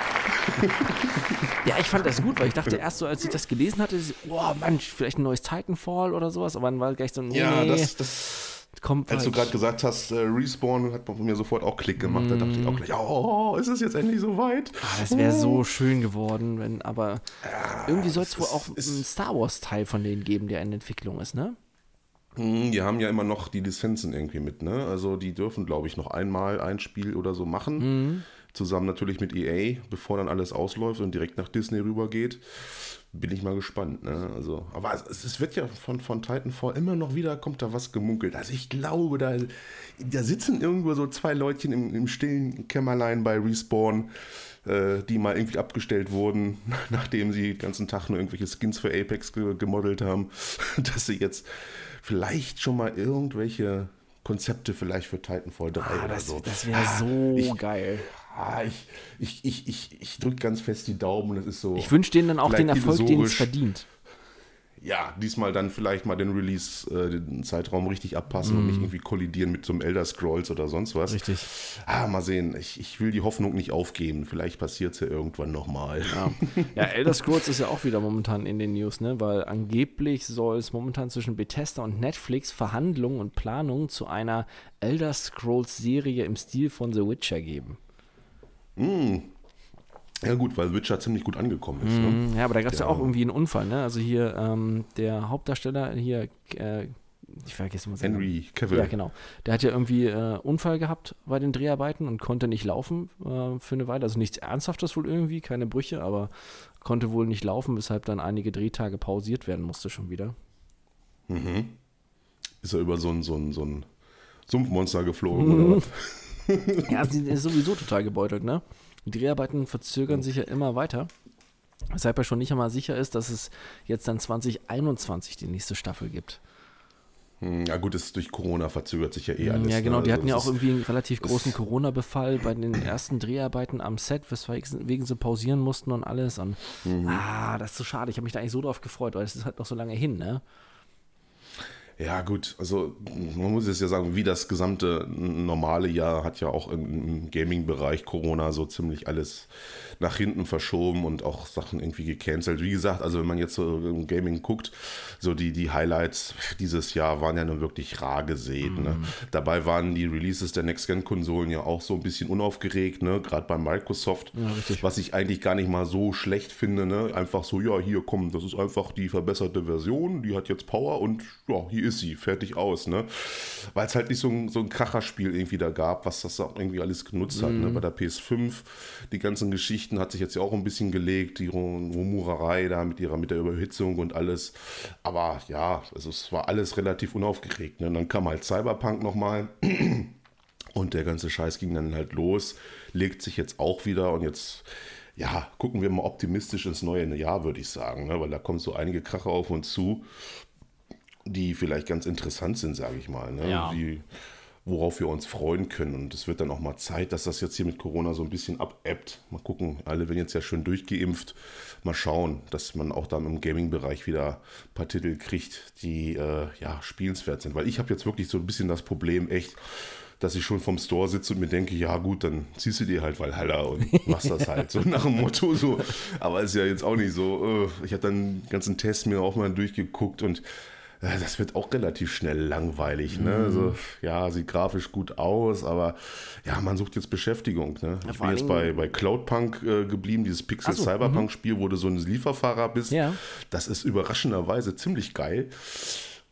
Ja, ich fand das gut, weil ich dachte erst so, als ich das gelesen hatte, oh Mensch, vielleicht ein neues Titanfall oder sowas, aber dann war gleich so, nee, ja das, das, kommt als du halt. gerade gesagt hast, äh, Respawn hat bei mir sofort auch Klick gemacht. Da dachte ich auch gleich, oh, ist es jetzt endlich soweit? Ah, das wäre so schön geworden, wenn, aber irgendwie soll es wohl auch einen Star Wars-Teil von denen geben, der in Entwicklung ist, ne? Hm, Die haben ja immer noch die Lizenzen irgendwie mit, ne? Also die dürfen, glaube ich, noch einmal ein Spiel oder so machen. Zusammen natürlich mit EA, bevor dann alles ausläuft und direkt nach Disney rübergeht. Bin ich mal gespannt, ne? Also, aber es, es wird ja von, von Titanfall immer noch wieder, kommt da was gemunkelt. Also ich glaube, da, da sitzen irgendwo so zwei Leutchen im, im stillen Kämmerlein bei Respawn, äh, die mal irgendwie abgestellt wurden, <laughs> nachdem sie den ganzen Tag nur irgendwelche Skins für Apex ge gemodelt haben, <laughs> dass sie jetzt vielleicht schon mal irgendwelche Konzepte vielleicht für Titanfall 3 Ah, oder das so. das wäre so ich- geil. Ah, ich ich, ich, ich, ich drücke ganz fest die Daumen. Das ist so. Ich wünsche denen dann auch den Erfolg, den es verdient. Ja, diesmal dann vielleicht mal den Release, äh, den Zeitraum richtig abpassen und nicht irgendwie kollidieren mit so einem Elder Scrolls oder sonst was. Mhm. Richtig. Ah, mal sehen. Ich, ich will die Hoffnung nicht aufgeben. Vielleicht passiert es ja irgendwann nochmal. Ja. <laughs> ja, Elder Scrolls ist ja auch wieder momentan in den News, ne? Weil angeblich soll es momentan zwischen Bethesda und Netflix Verhandlungen und Planungen zu einer Elder Scrolls Serie im Stil von The Witcher geben. Ja gut, weil Witcher ziemlich gut angekommen ist. Ne? Mhm, Ja, aber da gab es ja. Auch irgendwie einen Unfall, ne? Also hier ähm, der Hauptdarsteller hier, äh, ich vergesse mal seinen. Henry Cavill. Ja, genau. Der hat ja irgendwie äh, Unfall gehabt bei den Dreharbeiten und konnte nicht laufen äh, für eine Weile. Also nichts Ernsthaftes wohl irgendwie, keine Brüche, aber konnte wohl nicht laufen, weshalb dann einige Drehtage pausiert werden musste schon wieder. Ist er über so ein, so ein, so ein Sumpfmonster geflogen oder <laughs> was? Ja, sie ist sowieso total gebeutelt, ne? Die Dreharbeiten verzögern sich ja immer weiter. Weshalb er schon nicht einmal sicher ist, dass es jetzt dann 2021 die nächste Staffel gibt. Hm, Ja gut, es durch Corona verzögert sich ja eh alles. ja, genau. ne? Die Also hatten ja es auch ist- irgendwie einen relativ großen Corona-Befall bei den ersten Dreharbeiten am Set, weswegen sie pausieren mussten und alles. Und Mhm. ah, das ist so schade. Ich habe mich da eigentlich so drauf gefreut, weil es ist halt noch so lange hin, ne? Ja, gut, also man muss jetzt ja sagen, wie das gesamte normale Jahr hat ja auch im, Gaming-Bereich Corona so ziemlich alles nach hinten verschoben und auch Sachen irgendwie gecancelt. Wie gesagt, also wenn man jetzt so im Gaming guckt, so die, die Highlights dieses Jahr waren ja nun wirklich rar gesät. Ne? Dabei waren die Releases der Next-Gen-Konsolen ja auch so ein bisschen unaufgeregt, ne? gerade bei Microsoft, Ja, was ich eigentlich gar nicht mal so schlecht finde. Ne? Einfach so, ja, hier komm, das ist einfach die verbesserte Version, die hat jetzt Power und ja, hier ist sie, fertig aus. Ne? Weil es halt nicht so ein, so ein Kracherspiel irgendwie da gab, was das auch irgendwie alles genutzt hat. Ne? Bei der PS5, die ganzen Geschichten hat sich jetzt ja auch ein bisschen gelegt, die Rum- Rumurerei da mit ihrer mit der Überhitzung und alles. Aber ja, also es war alles relativ unaufgeregt. Ne? Und dann kam halt Cyberpunk nochmal. <clears throat> Und der ganze Scheiß ging dann halt los, legt sich jetzt auch wieder und jetzt, ja, gucken wir mal optimistisch ins neue Jahr, würde ich sagen, ne? weil da kommen so einige Kracher auf uns zu, die vielleicht ganz interessant sind, sage ich mal, ne? Ja. die, worauf wir uns freuen können. Und es wird dann auch mal Zeit, dass das jetzt hier mit Corona so ein bisschen abebbt. Mal gucken, alle werden jetzt ja schön durchgeimpft. Mal schauen, dass man auch dann im Gaming-Bereich wieder ein paar Titel kriegt, die äh, ja spielenswert sind. Weil ich habe jetzt wirklich so ein bisschen das Problem, echt, dass ich schon vom Store sitze und mir denke, ja gut, dann ziehst du dir halt Valhalla und machst das halt. So nach dem Motto so. Aber ist ja jetzt auch nicht so. äh, Ich habe dann den ganzen Test mir auch mal durchgeguckt und das wird auch relativ schnell langweilig. Ne? Mhm. Also, ja, sieht grafisch gut aus, aber ja, man sucht jetzt Beschäftigung. Ne? ich bin jetzt bei, bei Cloudpunk äh, geblieben, dieses Pixel so, Cyberpunk-Spiel, wo du so ein Lieferfahrer bist. Ja. Das ist überraschenderweise ziemlich geil.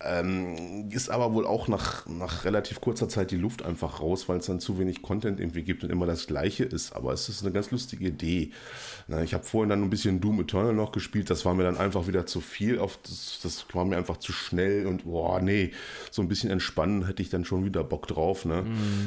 Ähm, ist aber wohl auch nach, nach relativ kurzer Zeit die Luft einfach raus, weil es dann zu wenig Content irgendwie gibt und immer das Gleiche ist. Aber es ist eine ganz lustige Idee. Na, ich habe vorhin dann ein bisschen Doom Eternal noch gespielt. Das war mir dann einfach wieder zu viel. Auf das, das war mir einfach zu schnell und boah, nee, so ein bisschen entspannen hätte ich dann schon wieder Bock drauf. Ne?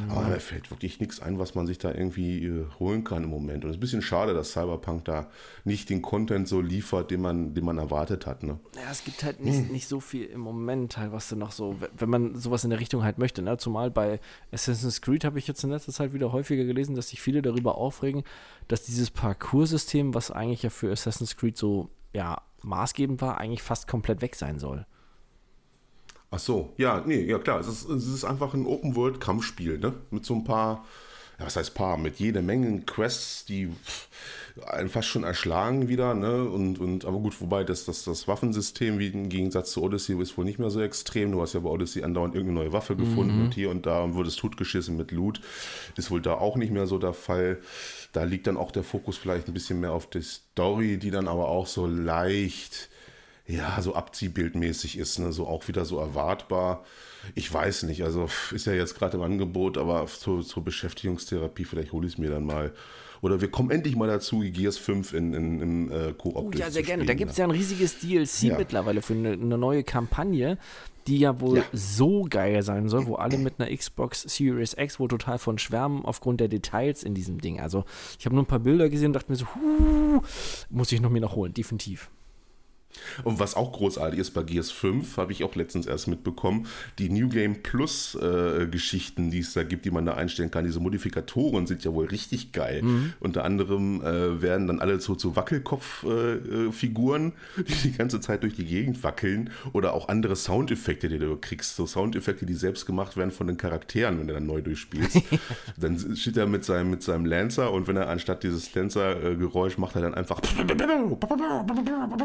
Aber mir fällt wirklich nichts ein, was man sich da irgendwie äh, holen kann im Moment. Und es ist ein bisschen schade, dass Cyberpunk da nicht den Content so liefert, den man, den man erwartet hat. Ne? Ja, es gibt halt nicht, nicht so viel im Moment. Teil, was du noch so, wenn man sowas in der Richtung halt möchte, ne? Zumal bei Assassin's Creed habe ich jetzt in letzter Zeit wieder häufiger gelesen, dass sich viele darüber aufregen, dass dieses Parcoursystem, was eigentlich ja für Assassin's Creed so, ja, maßgebend war, eigentlich fast komplett weg sein soll. Ach so, ja, nee, ja klar, es ist, es ist einfach ein Open-World-Kampfspiel, ne? Mit so ein paar, was heißt paar, mit jede Menge Quests, die einen fast schon erschlagen wieder, ne? Und, und aber gut, wobei das, das, das Waffensystem, wie im Gegensatz zu Odyssey, ist wohl nicht mehr so extrem. Du hast ja bei Odyssey andauernd irgendeine neue Waffe gefunden mhm. und hier und da wurde es totgeschissen mit Loot. Ist wohl da auch nicht mehr so der Fall. Da liegt dann auch der Fokus vielleicht ein bisschen mehr auf die Story, die dann aber auch so leicht ja, so abziehbildmäßig ist, ne? so auch wieder so erwartbar. Ich weiß nicht, also ist ja jetzt gerade im Angebot, aber zur, zur Beschäftigungstherapie, vielleicht hole ich es mir dann mal. Oder wir kommen endlich mal dazu, Gears 5 in, in, im äh, Koop Oh ja, sehr gerne. Da gibt es ja ein riesiges DLC ja. mittlerweile für eine, eine, neue Kampagne, die ja wohl ja. so geil sein soll, wo alle mit einer Xbox Series X wohl total von schwärmen aufgrund der Details in diesem Ding. Also ich habe nur ein paar Bilder gesehen und dachte mir so, huh, muss ich noch mir noch holen, definitiv. Und was auch großartig ist bei Gears 5, habe ich auch letztens erst mitbekommen, die New Game Plus äh, Geschichten, die es da gibt, die man da einstellen kann, diese Modifikatoren sind ja wohl richtig geil. Mhm. Unter anderem äh, werden dann alle so zu Wackelkopf-Figuren, äh, äh die die ganze Zeit durch die Gegend wackeln oder auch andere Soundeffekte, die du kriegst. So Soundeffekte, die selbst gemacht werden von den Charakteren, wenn du dann neu durchspielst. <laughs> dann steht er mit seinem, mit seinem Lancer und wenn er anstatt dieses Lancer-Geräusch macht er dann einfach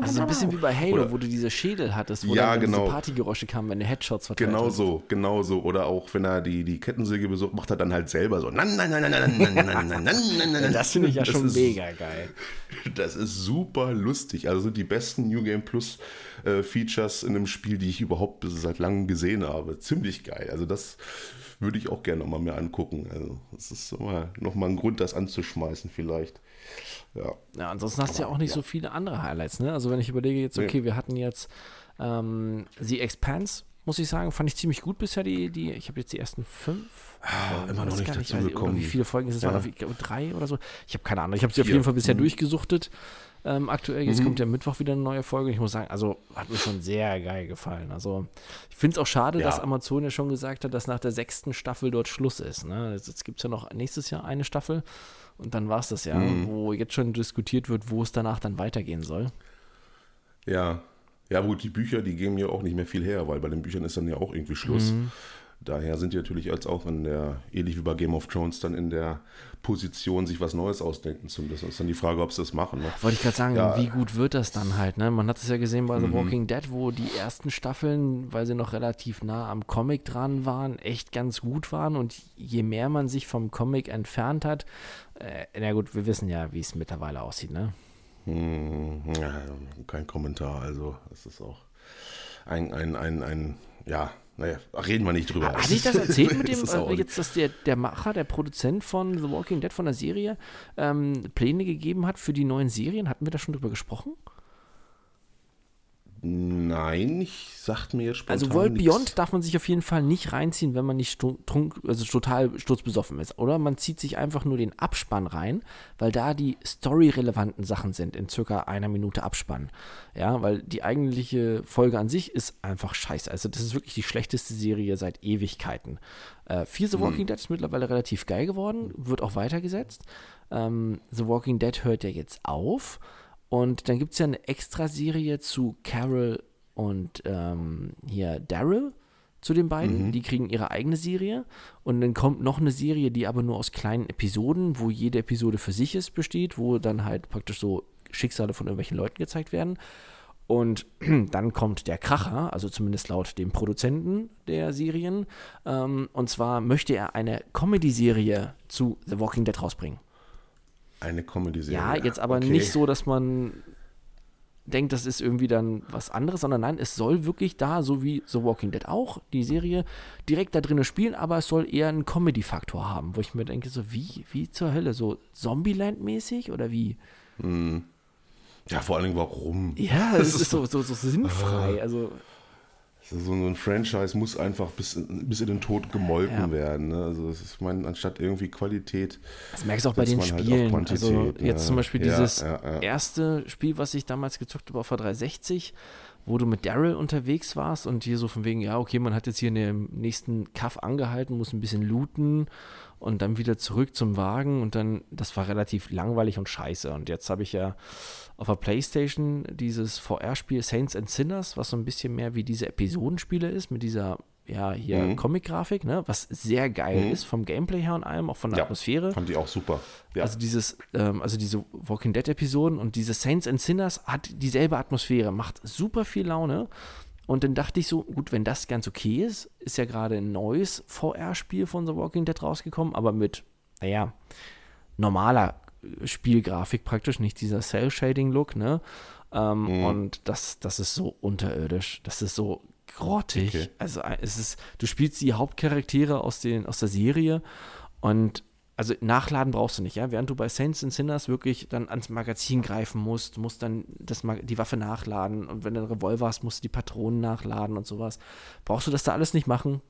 also ein bisschen wie wie bei Halo, Oder, wo du diese Schädel hattest, wo ja, dann genau. diese Partygeräusche kamen, wenn du Headshots verteilt Genau so, genau so. Oder auch, wenn er die, die Kettensäge besucht, macht er dann halt selber so. Nein, nein, nein, nein, nein, nein, nein, nein, nein, nein. Das finde ich ja schon ist, mega geil. Das ist super lustig. Also die besten New Game Plus äh, Features in einem Spiel, die ich überhaupt seit langem gesehen habe. Ziemlich geil. Also das würde ich auch gerne nochmal mehr angucken. Also das ist nochmal noch mal ein Grund, das anzuschmeißen vielleicht. Ja. ja, ansonsten hast du ja auch nicht ja. so viele andere Highlights. Ne? Also wenn ich überlege jetzt, okay, nee. wir hatten jetzt ähm, The Expanse, muss ich sagen, fand ich ziemlich gut bisher. Die, die ich habe jetzt die ersten fünf. Ah, immer noch nicht dazu nicht, gekommen. Wie viele Folgen sind es? Ja. Ich glaube, drei oder so. Ich habe keine Ahnung. Ich habe sie auf jeden Fall bisher mhm. durchgesuchtet. Ähm, aktuell. Jetzt mhm. kommt ja Mittwoch wieder eine neue Folge. Ich muss sagen, also hat mir schon sehr geil gefallen. Also ich finde es auch schade, ja. dass Amazon ja schon gesagt hat, dass nach der sechsten Staffel dort Schluss ist. Ne? Jetzt, jetzt gibt es ja noch nächstes Jahr eine Staffel. Und dann war es das ja, mhm. wo jetzt schon diskutiert wird, wo es danach dann weitergehen soll. Ja. Ja, gut, die Bücher, die geben ja auch nicht mehr viel her, weil bei den Büchern ist dann ja auch irgendwie Schluss. Mhm. Daher sind die natürlich als auch in der, ähnlich wie bei Game of Thrones, dann in der Position, sich was Neues ausdenken zu müssen. Das ist dann die Frage, ob sie das machen. Ne? Wollte ich gerade sagen, ja. wie gut wird das dann halt? Ne? Man hat es ja gesehen bei The mhm. Walking Dead, wo die ersten Staffeln, weil sie noch relativ nah am Comic dran waren, echt ganz gut waren. Und je mehr man sich vom Comic entfernt hat, äh, na gut, wir wissen ja, wie es mittlerweile aussieht, ne? Hm, ja, kein Kommentar. Also, es ist auch ein, ein, ein, ein ja, naja, reden wir nicht drüber. Hatte ich das erzählt mit <laughs> dem, äh, jetzt, dass der, der Macher, der Produzent von The Walking Dead, von der Serie, ähm, Pläne gegeben hat für die neuen Serien? Hatten wir da schon drüber gesprochen? Nein, ich sagt mir spontan Also World nix. Beyond darf man sich auf jeden Fall nicht reinziehen, wenn man nicht trunk, also total sturzbesoffen ist. Oder man zieht sich einfach nur den Abspann rein, weil da die storyrelevanten Sachen sind in circa einer Minute Abspann. Ja, weil die eigentliche Folge an sich ist einfach scheiße. Also das ist wirklich die schlechteste Serie seit Ewigkeiten. Äh, Fear the Walking hm. Dead ist mittlerweile relativ geil geworden, wird auch weitergesetzt. Ähm, the Walking Dead hört ja jetzt auf. Und dann gibt es ja eine Extra-Serie zu Carol und ähm, hier Daryl zu den beiden. Mhm. Die kriegen ihre eigene Serie. Und dann kommt noch eine Serie, die aber nur aus kleinen Episoden, wo jede Episode für sich ist, besteht, wo dann halt praktisch so Schicksale von irgendwelchen Leuten gezeigt werden. Und <clears throat> dann kommt der Kracher, also zumindest laut dem Produzenten der Serien. Ähm, und zwar möchte er eine Comedy-Serie zu The Walking Dead rausbringen. Eine Comedy-Serie. Ja, jetzt aber okay. nicht so, dass man denkt, das ist irgendwie dann was anderes, sondern nein, es soll wirklich da, so wie The Walking Dead auch, die Serie direkt da drinnen spielen, aber es soll eher einen Comedy-Faktor haben, wo ich mir denke, so wie, wie zur Hölle, so Zombieland-mäßig oder wie? Hm. Ja, vor allen Dingen warum? Ja, es ist <laughs> so, so, so sinnfrei, also so ein Franchise muss einfach bis, bis in den Tod gemolken ja. werden. Ne? Also ich meine, anstatt irgendwie Qualität. Das merkst du auch bei den halt Spielen. Halt also jetzt ne? zum Beispiel dieses ja, ja, erste Spiel, was ich damals gezockt habe auf der 360, wo du mit Daryl unterwegs warst und hier so von wegen, ja, okay, man hat jetzt hier in dem nächsten Kaff angehalten, muss ein bisschen looten und dann wieder zurück zum Wagen und dann, das war relativ langweilig und scheiße. Und jetzt habe ich ja auf der Playstation dieses VR-Spiel Saints and Sinners, was so ein bisschen mehr wie diese Episodenspiele ist, mit dieser ja, hier mhm. Comic-Grafik, ne, was sehr geil mhm. ist vom Gameplay her und allem, auch von der ja, Atmosphäre. Fand ich auch super. Ja. Also dieses, ähm, also diese Walking Dead-Episoden und diese Saints and Sinners hat dieselbe Atmosphäre, macht super viel Laune. Und dann dachte ich so, gut, wenn das ganz okay ist, ist ja gerade ein neues VR-Spiel von The Walking Dead rausgekommen, aber mit, naja, normaler Spielgrafik praktisch, nicht dieser Cell-Shading-Look, ne? Ähm, mhm. Und das, das ist so unterirdisch. Das ist so grottig. Okay. Also äh, es ist, du spielst die Hauptcharaktere aus, den, aus der Serie und also nachladen brauchst du nicht, ja. Während du bei Saints and Sinners wirklich dann ans Magazin greifen musst, musst dann das, die Waffe nachladen und wenn du einen Revolver hast, musst du die Patronen nachladen und sowas. Brauchst du das da alles nicht machen?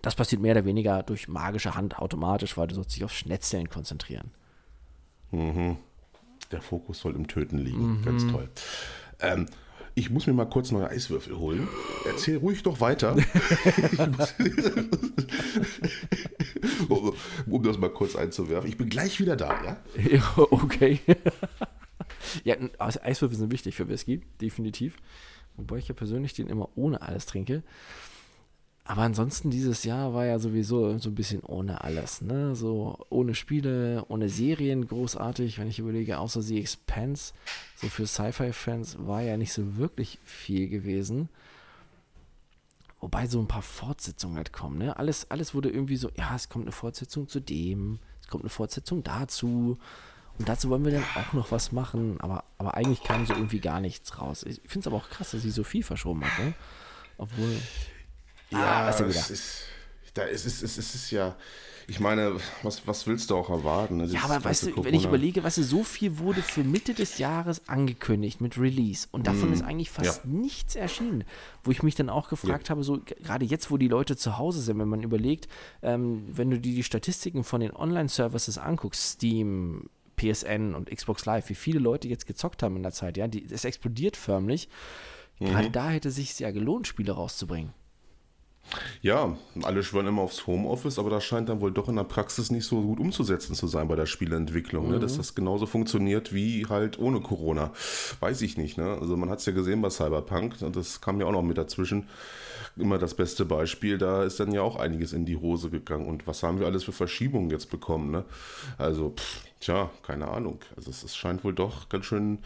Das passiert mehr oder weniger durch magische Hand automatisch, weil du sollst dich auf Schnetzeln konzentrieren. Mhm. Der Fokus soll im Töten liegen. Mhm. Ganz toll. Ähm, ich muss mir mal kurz neue Eiswürfel holen. Erzähl ruhig doch weiter. <laughs> um das mal kurz einzuwerfen. Ich bin gleich wieder da, ja? okay. <laughs> ja, Eiswürfel sind wichtig für Whisky, definitiv. Wobei ich ja persönlich den immer ohne alles trinke. Aber ansonsten dieses Jahr war ja sowieso so ein bisschen ohne alles, ne? So ohne Spiele, ohne Serien großartig, wenn ich überlege, außer The Expanse, so für Sci-Fi-Fans war ja nicht so wirklich viel gewesen. Wobei so ein paar Fortsetzungen halt kommen, ne? Alles, alles wurde irgendwie so, ja, es kommt eine Fortsetzung zu dem, es kommt eine Fortsetzung dazu. Und dazu wollen wir dann auch noch was machen, aber, aber eigentlich kam so irgendwie gar nichts raus. Ich finde es aber auch krass, dass sie so viel verschoben hat, ne? Obwohl. Ja, ah, es ist, da ist, es, ist, es ist ja, ich meine, was, was willst du auch erwarten? Das ja, aber weißt du, Corona. wenn ich überlege, weißt du, so viel wurde für Mitte des Jahres angekündigt mit Release und davon mm, ist eigentlich fast ja. nichts erschienen, wo ich mich dann auch gefragt ja. habe, so gerade jetzt, wo die Leute zu Hause sind, wenn man überlegt, ähm, wenn du dir die Statistiken von den Online-Services anguckst, Steam, PSN und Xbox Live, wie viele Leute jetzt gezockt haben in der Zeit, ja, die, es explodiert förmlich. Mhm. Gerade da hätte es sich sehr gelohnt, Spiele rauszubringen. Ja, alle schwören immer aufs Homeoffice, aber das scheint dann wohl doch in der Praxis nicht so gut umzusetzen zu sein bei der Spieleentwicklung, mhm. ne? dass mhm. das genauso funktioniert wie halt ohne Corona. Weiß ich nicht. Ne? Also man hat es ja gesehen bei Cyberpunk, das kam ja auch noch mit dazwischen. Immer das beste Beispiel, da ist dann ja auch einiges in die Hose gegangen. Und was haben wir alles für Verschiebungen jetzt bekommen? Ne? Also, pff, tja, keine Ahnung. Also es, es scheint wohl doch ganz schön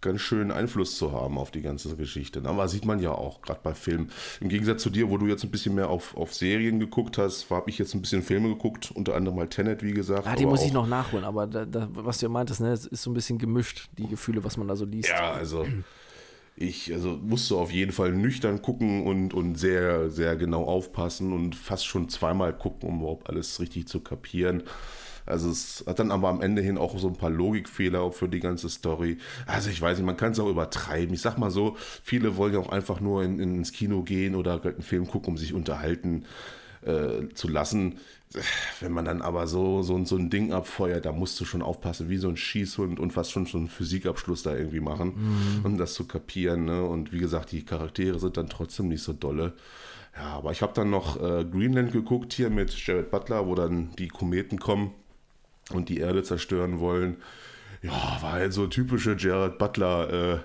ganz schön Einfluss zu haben auf die ganze Geschichte. Aber sieht man ja auch, gerade bei Filmen. Im Gegensatz zu dir, wo du jetzt ein bisschen mehr auf, auf Serien geguckt hast, habe ich jetzt ein bisschen Filme geguckt, unter anderem mal Tenet, wie gesagt. Ja, die muss ich noch nachholen, aber da, da, was du meintest, ne, ist so ein bisschen gemischt, die Gefühle, was man da so liest. Ja, also ich also musste auf jeden Fall nüchtern gucken und, und sehr, sehr genau aufpassen und fast schon zweimal gucken, um überhaupt alles richtig zu kapieren. Also es hat dann aber am Ende hin auch so ein paar Logikfehler für die ganze Story. Also ich weiß nicht, man kann es auch übertreiben. Ich sag mal so, viele wollen ja auch einfach nur in, ins Kino gehen oder einen Film gucken, um sich unterhalten äh, zu lassen. Wenn man dann aber so, so, so ein Ding abfeuert, da musst du schon aufpassen, wie so ein Schießhund und fast schon so einen Physikabschluss da irgendwie machen, mhm. um das zu kapieren. Ne? Und wie gesagt, die Charaktere sind dann trotzdem nicht so dolle. Ja, aber ich habe dann noch äh, Greenland geguckt hier mit Jared Butler, wo dann die Kometen kommen und die Erde zerstören wollen. Ja, war halt so typische Jared Butler äh,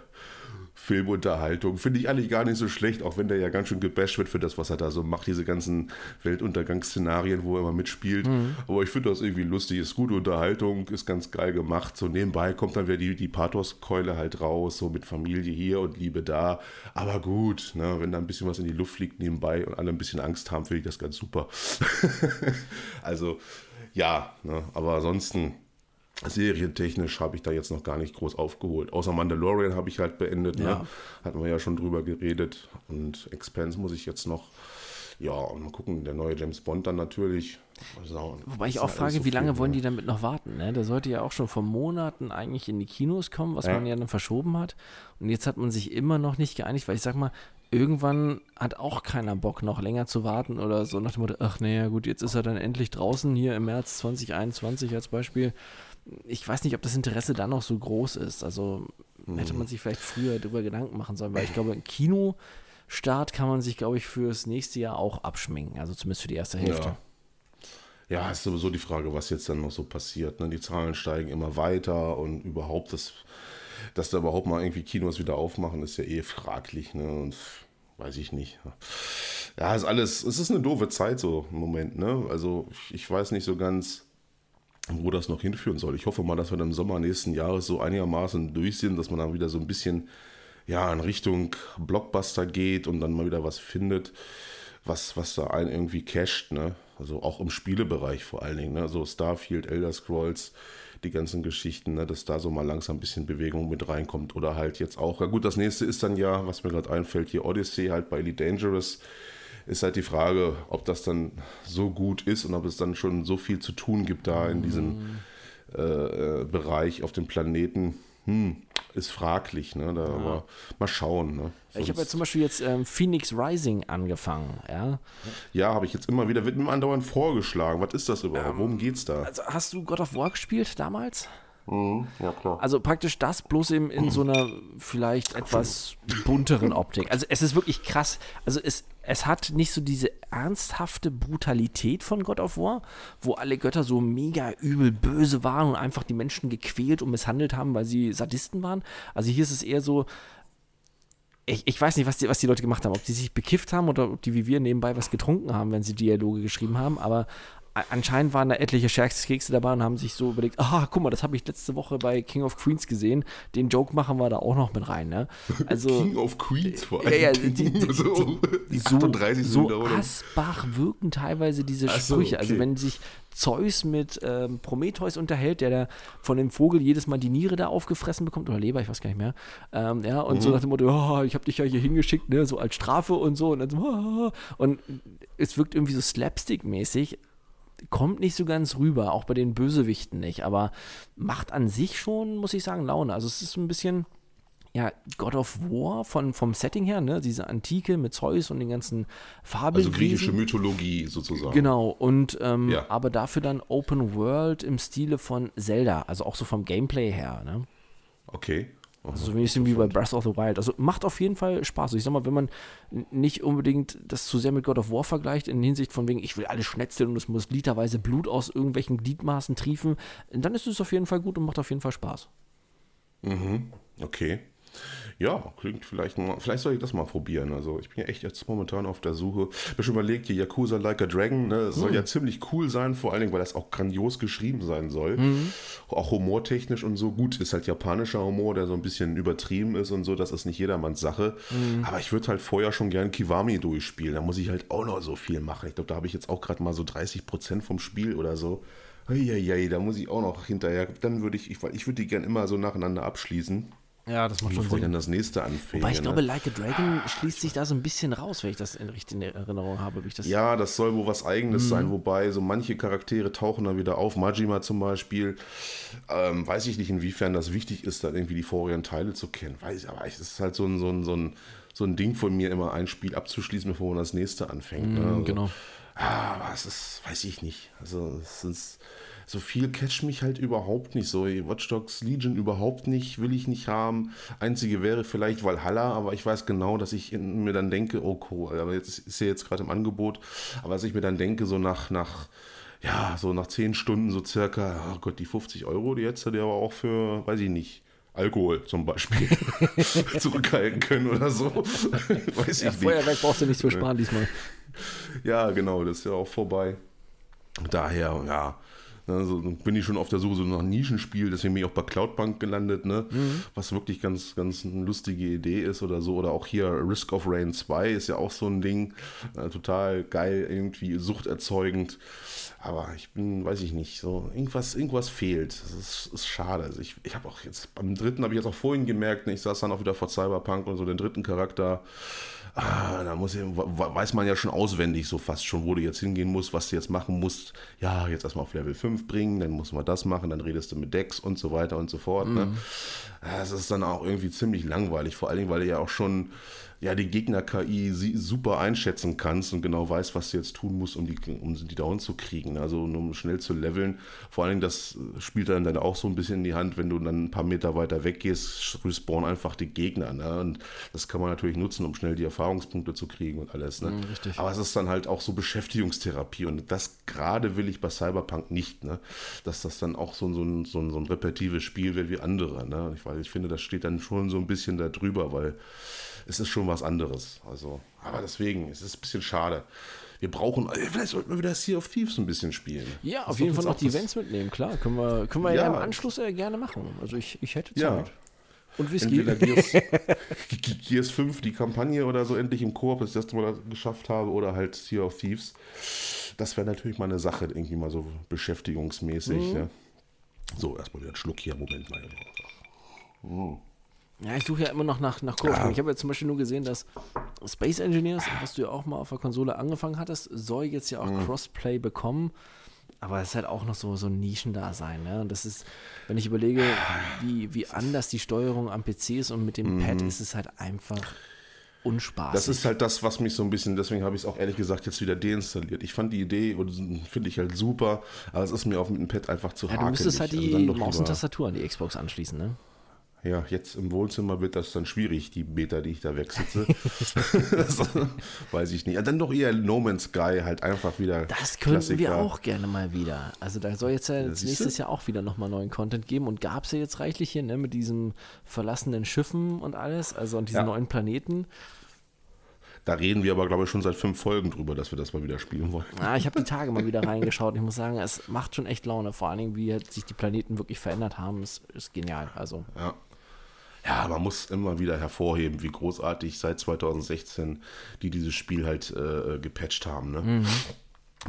Filmunterhaltung. Finde ich eigentlich gar nicht so schlecht, auch wenn der ja ganz schön gebasht wird für das, was er da so macht, diese ganzen Weltuntergangsszenarien, wo er immer mitspielt. Mhm. Aber ich finde das irgendwie lustig, ist gute Unterhaltung, ist ganz geil gemacht. So nebenbei kommt dann wieder die, die Pathos-Keule halt raus, so mit Familie hier und Liebe da. Aber gut, ne, wenn da ein bisschen was in die Luft fliegt nebenbei und alle ein bisschen Angst haben, finde ich das ganz super. <laughs> also ja, ne, aber ansonsten serientechnisch habe ich da jetzt noch gar nicht groß aufgeholt. Außer Mandalorian habe ich halt beendet, ne? ja. ne? hatten wir ja schon drüber geredet. Und Expense muss ich jetzt noch, ja, und mal gucken, der neue James Bond dann natürlich. Also, Wobei ich auch frage, so wie lange viel, wollen die damit noch warten? Ne? Der sollte ja auch schon vor Monaten eigentlich in die Kinos kommen, was ja. man ja dann verschoben hat. Und jetzt hat man sich immer noch nicht geeinigt, weil ich sag mal, irgendwann hat auch keiner Bock, noch länger zu warten oder so nach dem Motto, ach naja, gut, jetzt ist er dann endlich draußen hier im März 2021 als Beispiel. Ich weiß nicht, ob das Interesse da noch so groß ist. Also hätte man sich vielleicht früher darüber Gedanken machen sollen, weil ich glaube, ein Kinostart kann man sich, glaube ich, fürs nächste Jahr auch abschminken, also zumindest für die erste Hälfte. Ja. Ja, ist sowieso die Frage, was jetzt dann noch so passiert. Ne? Die Zahlen steigen immer weiter und überhaupt, das, dass da überhaupt mal irgendwie Kinos wieder aufmachen, ist ja eh fraglich. Ne? Und weiß ich nicht. Ja, ist alles, es ist eine doofe Zeit so im Moment. Ne? Also ich, weiß nicht so ganz, wo das noch hinführen soll. Ich hoffe mal, dass wir dann im Sommer nächsten Jahres so einigermaßen durch sind, dass man dann wieder so ein bisschen ja, in Richtung Blockbuster geht und dann mal wieder was findet, was, was da einen irgendwie casht, ne? Also auch im Spielebereich vor allen Dingen, ne? So Starfield, Elder Scrolls, die ganzen Geschichten, ne? dass da so mal langsam ein bisschen Bewegung mit reinkommt. Oder halt jetzt auch, ja gut, das nächste ist dann ja, was mir gerade einfällt, hier Odyssey halt bei Elite Dangerous. Ist halt die Frage, ob das dann so gut ist und ob es dann schon so viel zu tun gibt da in diesem äh, äh, Bereich auf dem Planeten hm, ist fraglich, ne? Da, ja. Aber mal schauen. Ne? ich habe ja zum Beispiel jetzt ähm, Phoenix Rising angefangen, ja. Ja, habe ich jetzt immer wieder, wird mir andauernd vorgeschlagen. Was ist das überhaupt? Ähm, Worum geht's da? Also hast du God of War gespielt damals? Mhm, ja, klar. Also praktisch das bloß eben in so einer vielleicht etwas bunteren Optik. Also es ist wirklich krass. Also es, es hat nicht so diese ernsthafte Brutalität von God of War, wo alle Götter so mega übel böse waren und einfach die Menschen gequält und misshandelt haben, weil sie Sadisten waren. Also hier ist es eher so, ich, ich, weiß nicht, was die, was die Leute gemacht haben, ob die sich bekifft haben oder ob die wie wir nebenbei was getrunken haben, wenn sie Dialoge geschrieben haben, aber anscheinend waren da etliche Scherkskekse dabei und haben sich so überlegt, ah, guck mal, das habe ich letzte Woche bei King of Queens gesehen, den Joke machen wir da auch noch mit rein, ne? <laughs> Also, King of Queens vor allem. Ja, ja, die, die, die, so, die, so, so Asbach wirken teilweise diese so, Sprüche. Also okay. Also wenn sich Zeus mit ähm, Prometheus unterhält, der da von dem Vogel jedes Mal die Niere da aufgefressen bekommt, oder Leber, ich weiß gar nicht mehr. Ähm, ja, und mhm. so nach dem Motto, oh, ich habe dich ja hier hingeschickt, ne, so als Strafe und so. Und, dann so, oh, <laughs> und es wirkt irgendwie so slapstick-mäßig kommt nicht so ganz rüber, auch bei den Bösewichten nicht, aber macht an sich schon, muss ich sagen, Laune. Also es ist ein bisschen, ja, God of War von, vom Setting her, ne? diese Antike mit Zeus und den ganzen Fabeln. Also griechische Mythologie sozusagen. Genau, und ähm, ja. aber dafür dann Open World im Stile von Zelda, also auch so vom Gameplay her. Ne? Okay. Also so ein bisschen wie bei Breath of the Wild. Also macht auf jeden Fall Spaß. Also ich sag mal, wenn man nicht unbedingt das zu sehr mit God of War vergleicht, in Hinsicht von wegen, ich will alles schnetzeln und es muss literweise Blut aus irgendwelchen Gliedmaßen triefen, dann ist es auf jeden Fall gut und macht auf jeden Fall Spaß. Mhm. Okay. Ja, klingt vielleicht mal, vielleicht soll ich das mal probieren. Also ich bin ja echt jetzt momentan auf der Suche. Ich habe schon überlegt, hier Yakuza Like a Dragon, ne, soll mhm. ja ziemlich cool sein, vor allen Dingen, weil das auch grandios geschrieben sein soll. Mhm. Auch humortechnisch und so. Gut, ist halt japanischer Humor, der so ein bisschen übertrieben ist und so, das ist nicht jedermanns Sache. Mhm. Aber ich würde halt vorher schon gern Kiwami durchspielen. Da muss ich halt auch noch so viel machen. Ich glaube, da habe ich jetzt auch gerade mal so 30 Prozent vom Spiel oder so. Eieiei, da muss ich auch noch hinterher. Dann würde ich, ich, ich würde die gern immer so nacheinander abschließen. Ja, das macht schon Sinn. dann das nächste anfängt. Wobei ich ne? glaube, Like a Dragon schließt sich da so ein bisschen raus, wenn ich das in richtiger Erinnerung habe. Wie ich das ja, das soll wohl was Eigenes mhm. sein, wobei so manche Charaktere tauchen dann wieder auf. Majima zum Beispiel. Ähm, weiß ich nicht, inwiefern das wichtig ist, dann irgendwie die vorigen Teile zu kennen. Weiß ich, aber es ist halt so ein, so, ein, so, ein, so ein Ding von mir, immer ein Spiel abzuschließen, bevor man das nächste anfängt. Mhm, ne? also, genau. Ah, aber es ist, weiß ich nicht. Also, es ist so viel catcht mich halt überhaupt nicht. So Watch Dogs Legion überhaupt nicht, will ich nicht haben. Einzige wäre vielleicht Valhalla, aber ich weiß genau, dass ich mir dann denke, oh cool, aber jetzt ist ja jetzt gerade im Angebot, aber dass ich mir dann denke, so nach, nach ja, so nach zehn Stunden so circa, oh Gott, die 50 Euro, die hättest du dir aber auch für, weiß ich nicht, Alkohol zum Beispiel <laughs> zurückhalten können oder so. <laughs> Weiß ich ja, nicht. Feuerwerk brauchst du nicht zu sparen diesmal. Ja, genau, das ist ja auch vorbei. Daher, ja, also bin ich schon auf der Suche so nach Nischenspiel, deswegen bin ich auch bei Cloudbank gelandet, ne? Mhm. was wirklich ganz, ganz eine lustige Idee ist oder so. Oder auch hier Risk of Rain 2 ist ja auch so ein Ding, äh, total geil, irgendwie suchterzeugend. Aber ich bin, weiß ich nicht, so irgendwas, irgendwas fehlt. Das ist, ist schade. Also ich, ich habe auch jetzt beim dritten, habe ich jetzt auch vorhin gemerkt, ne, ich saß dann auch wieder vor Cyberpunk und so den dritten Charakter ah, da muss ich, weiß man ja schon auswendig so fast schon, wo du jetzt hingehen musst, was du jetzt machen musst. Ja, jetzt erstmal auf Level 5 bringen, dann muss man das machen, dann redest du mit Dex und so weiter und so fort. Ne? Mhm. Ne? das ist dann auch irgendwie ziemlich langweilig, vor allen Dingen, weil er ja auch schon ja, die Gegner-KI super einschätzen kannst und genau weißt, was du jetzt tun musst, um die, um die down zu kriegen. Also um schnell zu leveln. Vor allen Dingen, das spielt dann, dann auch so ein bisschen in die Hand, wenn du dann ein paar Meter weiter weggehst, respawnen einfach die Gegner. Ne? Und das kann man natürlich nutzen, um schnell die Erfahrungspunkte zu kriegen und alles. Ne? Mhm, Aber es ist dann halt auch so Beschäftigungstherapie und das gerade will ich bei Cyberpunk nicht, ne? dass das dann auch so, so, ein, so, ein, so ein repetitives Spiel wird wie andere. Ne? Ich, weil ich finde, das steht dann schon so ein bisschen da drüber, weil es ist schon was anderes. Also, aber deswegen, es ist ein bisschen schade. Wir brauchen, äh, vielleicht sollten wir wieder Sea of Thieves ein bisschen spielen. Ja, auf jeden Fall noch die Events mitnehmen, klar. Können wir, können wir ja, ja im Anschluss äh, gerne machen. Also ich, ich hätte Zeit. Ja. Und Whisky. Entweder Gears, <laughs> Gears 5, die Kampagne oder so endlich im Koop, das ich das erste Mal geschafft habe, oder halt Sea of Thieves. Das wäre natürlich mal eine Sache, irgendwie mal so beschäftigungsmäßig. Mhm. Ja. So, erstmal wieder einen Schluck hier, Moment mal. Mhm. Ja, ich suche ja immer noch nach, nach Koop. Ja. Ich habe ja zum Beispiel nur gesehen, dass Space Engineers, was du ja auch mal auf der Konsole angefangen hattest, soll jetzt ja auch mhm. Crossplay bekommen. Aber es ist halt auch noch so, so ein Nischendasein. Ne? Und das ist, wenn ich überlege, wie, wie anders die Steuerung am PC ist und mit dem mhm. Pad ist es halt einfach unspaßig. Das ist halt das, was mich so ein bisschen, deswegen habe ich es auch ehrlich gesagt jetzt wieder deinstalliert. Ich fand die Idee und finde ich halt super, aber es ist mir auf mit dem Pad einfach zu ja, hakelig. Du müsstest halt die also Maus und Tastatur an die Xbox anschließen, ne? Ja, jetzt im Wohnzimmer wird das dann schwierig, die Beta, die ich da wegsitze. <laughs> das weiß ich nicht. Ja, dann doch eher No Man's Sky, halt einfach wieder. Das könnten Klassiker. wir auch gerne mal wieder. Also da soll jetzt ja jetzt nächstes Jahr auch wieder nochmal neuen Content geben und gab es ja jetzt reichlich hier, ne, mit diesen verlassenen Schiffen und alles, also und diesen ja. neuen Planeten. Da reden wir aber, glaube ich, schon seit fünf Folgen drüber, dass wir das mal wieder spielen wollen. Ja, ich habe die Tage mal wieder reingeschaut. Ich muss sagen, es macht schon echt Laune. Vor allen Dingen, wie sich die Planeten wirklich verändert haben, ist, ist genial. Also. Ja. Ja, man muss immer wieder hervorheben, wie großartig seit 2016 die dieses Spiel halt äh, gepatcht haben. Ne? Mhm.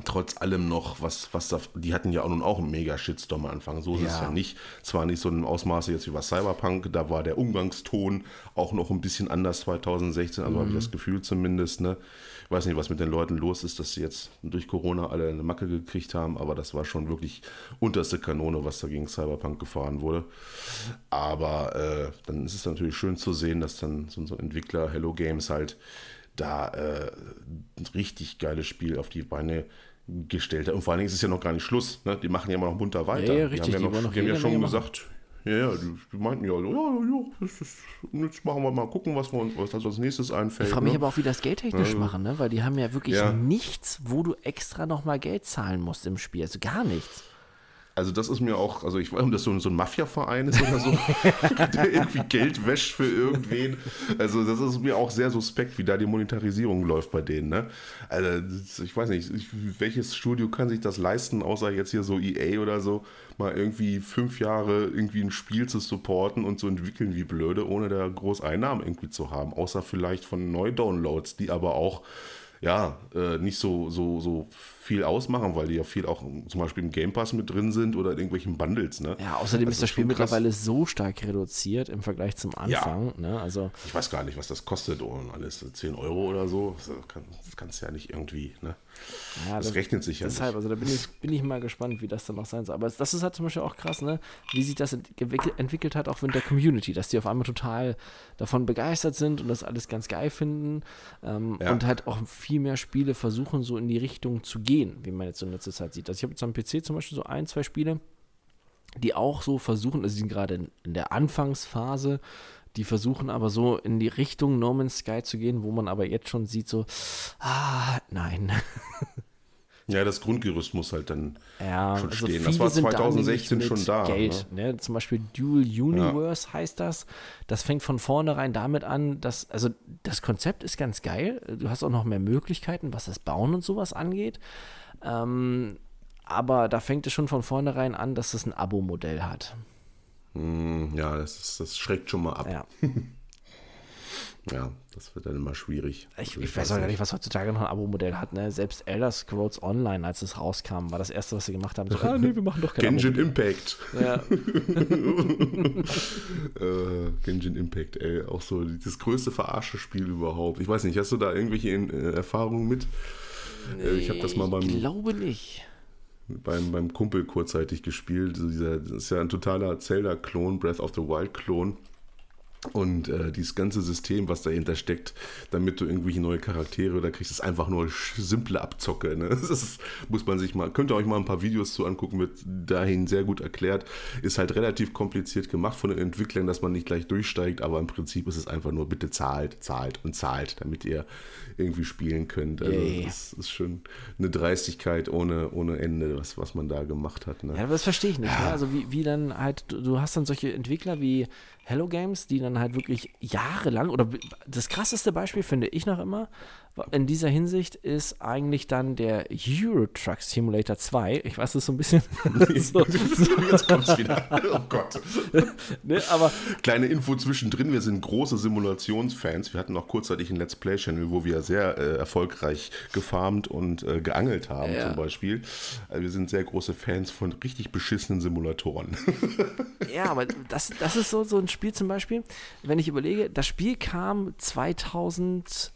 Trotz allem noch, was, was da, die hatten ja nun auch einen mega Shitstorm am Anfang. So ist ja. es ja nicht. Zwar nicht so ein Ausmaße jetzt wie bei Cyberpunk, da war der Umgangston auch noch ein bisschen anders 2016, also mhm. habe ich das Gefühl zumindest. Ne? Ich weiß nicht, was mit den Leuten los ist, dass sie jetzt durch Corona alle eine Macke gekriegt haben, aber das war schon wirklich unterste Kanone, was da gegen Cyberpunk gefahren wurde. Aber äh, dann ist es natürlich schön zu sehen, dass dann so ein Entwickler Hello Games halt da äh, ein richtig geiles Spiel auf die Beine gestellt hat. Und vor allen Dingen ist es ja noch gar nicht Schluss. Ne? Die machen ja immer noch munter weiter. Ja, ja richtig. Die haben ja, noch, die haben ja schon gesagt, ja, ja, die, die, meinten ja, ja, ja, das ist, jetzt machen wir mal gucken, was, wir uns, was als nächstes einfällt. Ich frage mich ne? aber auch, wie das geldtechnisch ja. machen, ne? weil die haben ja wirklich ja. nichts, wo du extra nochmal Geld zahlen musst im Spiel. Also gar nichts. Also das ist mir auch, also ich weiß nicht, ob das so, so ein Mafia-Verein ist oder so, <laughs> der irgendwie Geld wäscht für irgendwen. Also das ist mir auch sehr suspekt, wie da die Monetarisierung läuft bei denen. Ne? Also ich weiß nicht, welches Studio kann sich das leisten, außer jetzt hier so EA oder so, mal irgendwie fünf Jahre irgendwie ein Spiel zu supporten und zu entwickeln wie blöde, ohne da groß Einnahmen irgendwie zu haben. Außer vielleicht von Neu-Downloads, die aber auch ja, äh, nicht so, so, so viel ausmachen, weil die ja viel auch zum Beispiel im Game Pass mit drin sind oder in irgendwelchen Bundles. Ne? Ja, außerdem das ist das Spiel mittlerweile so stark reduziert im Vergleich zum Anfang. Ja. Ne? Also, ich weiß gar nicht, was das kostet und alles 10 Euro oder so. Das, kann, das kannst du ja nicht irgendwie. Ne? Ja, das, das, rechnet sich ja deshalb, nicht. also da bin ich, bin ich mal gespannt, wie das dann noch sein soll. Aber das ist halt zum Beispiel auch krass, ne? wie sich das entwickelt hat, auch mit der Community, dass die auf einmal total davon begeistert sind und das alles ganz geil finden ähm, ja. und halt auch viel mehr Spiele versuchen, so in die Richtung zu gehen, wie man jetzt so in letzter Zeit sieht. Also ich habe jetzt am PC zum Beispiel so ein, zwei Spiele, die auch so versuchen, also die sind gerade in, in der Anfangsphase, die versuchen aber so in die Richtung No Man's Sky zu gehen, wo man aber jetzt schon sieht, so, ah, nein. <laughs> Ja, das Grundgerüst muss halt dann ja, schon also stehen. Das war 2016 da schon da. Geld, ne? Ne? Zum Beispiel Dual Universe ja. heißt das. Das fängt von vornherein damit an, dass, also das Konzept ist ganz geil. Du hast auch noch mehr Möglichkeiten, was das Bauen und sowas angeht. Ähm, aber da fängt es schon von vornherein an, dass es ein Abo-Modell hat. Hm, ja, das, ist, das schreckt schon mal ab. Ja. <laughs> ja, das wird dann immer schwierig. Ich, ich weiß auch gar nicht, was heutzutage noch ein Abo-Modell hat. Ne? Selbst Elder Scrolls Online, als es rauskam, war das erste, was sie gemacht haben. So, ah, nee, wir machen doch kein Genshin Impact. Ja. <laughs> äh, Genshin Impact, ey, auch so das größte Verarsche-Spiel überhaupt. Ich weiß nicht, hast du da irgendwelche äh, Erfahrungen mit? Nee, äh, ich habe das mal beim. Ich glaube nicht. beim, beim Kumpel kurzzeitig gespielt. Also dieser, das ist ja ein totaler Zelda-Klon, Breath of the Wild-Klon. Und äh, dieses ganze System, was dahinter steckt, damit du irgendwelche neue Charaktere da kriegst, ist einfach nur simple Abzocke. Ne? <laughs> Das ist, muss man sich mal, könnt ihr euch mal ein paar Videos zu angucken, wird dahin sehr gut erklärt. Ist halt relativ kompliziert gemacht von den Entwicklern, dass man nicht gleich durchsteigt, aber im Prinzip ist es einfach nur, bitte zahlt, zahlt und zahlt, damit ihr irgendwie spielen könnt. Also yeah. das ist schon eine Dreistigkeit ohne, ohne Ende, was, was man da gemacht hat. Ne? Ja, aber das verstehe ich nicht. Ne? Ja. Ne? Also wie, wie dann halt, du hast dann solche Entwickler wie Hello Games, die dann halt wirklich jahrelang, oder das krasseste Beispiel finde ich noch immer, in dieser Hinsicht ist eigentlich dann der Euro Truck Simulator 2. Ich weiß, das ist so ein bisschen. <laughs> <laughs> so, Jetzt kommt's wieder. Oh Gott. <laughs> ne, aber Kleine Info zwischendrin: Wir sind große Simulationsfans. Wir hatten auch kurzzeitig einen Let's Play-Channel, wo wir sehr äh, erfolgreich gefarmt und äh, geangelt haben, ja. zum Beispiel. Also wir sind sehr große Fans von richtig beschissenen Simulatoren. ja, aber das, das ist so, so ein Spiel zum Beispiel, wenn ich überlege, das Spiel kam 2000.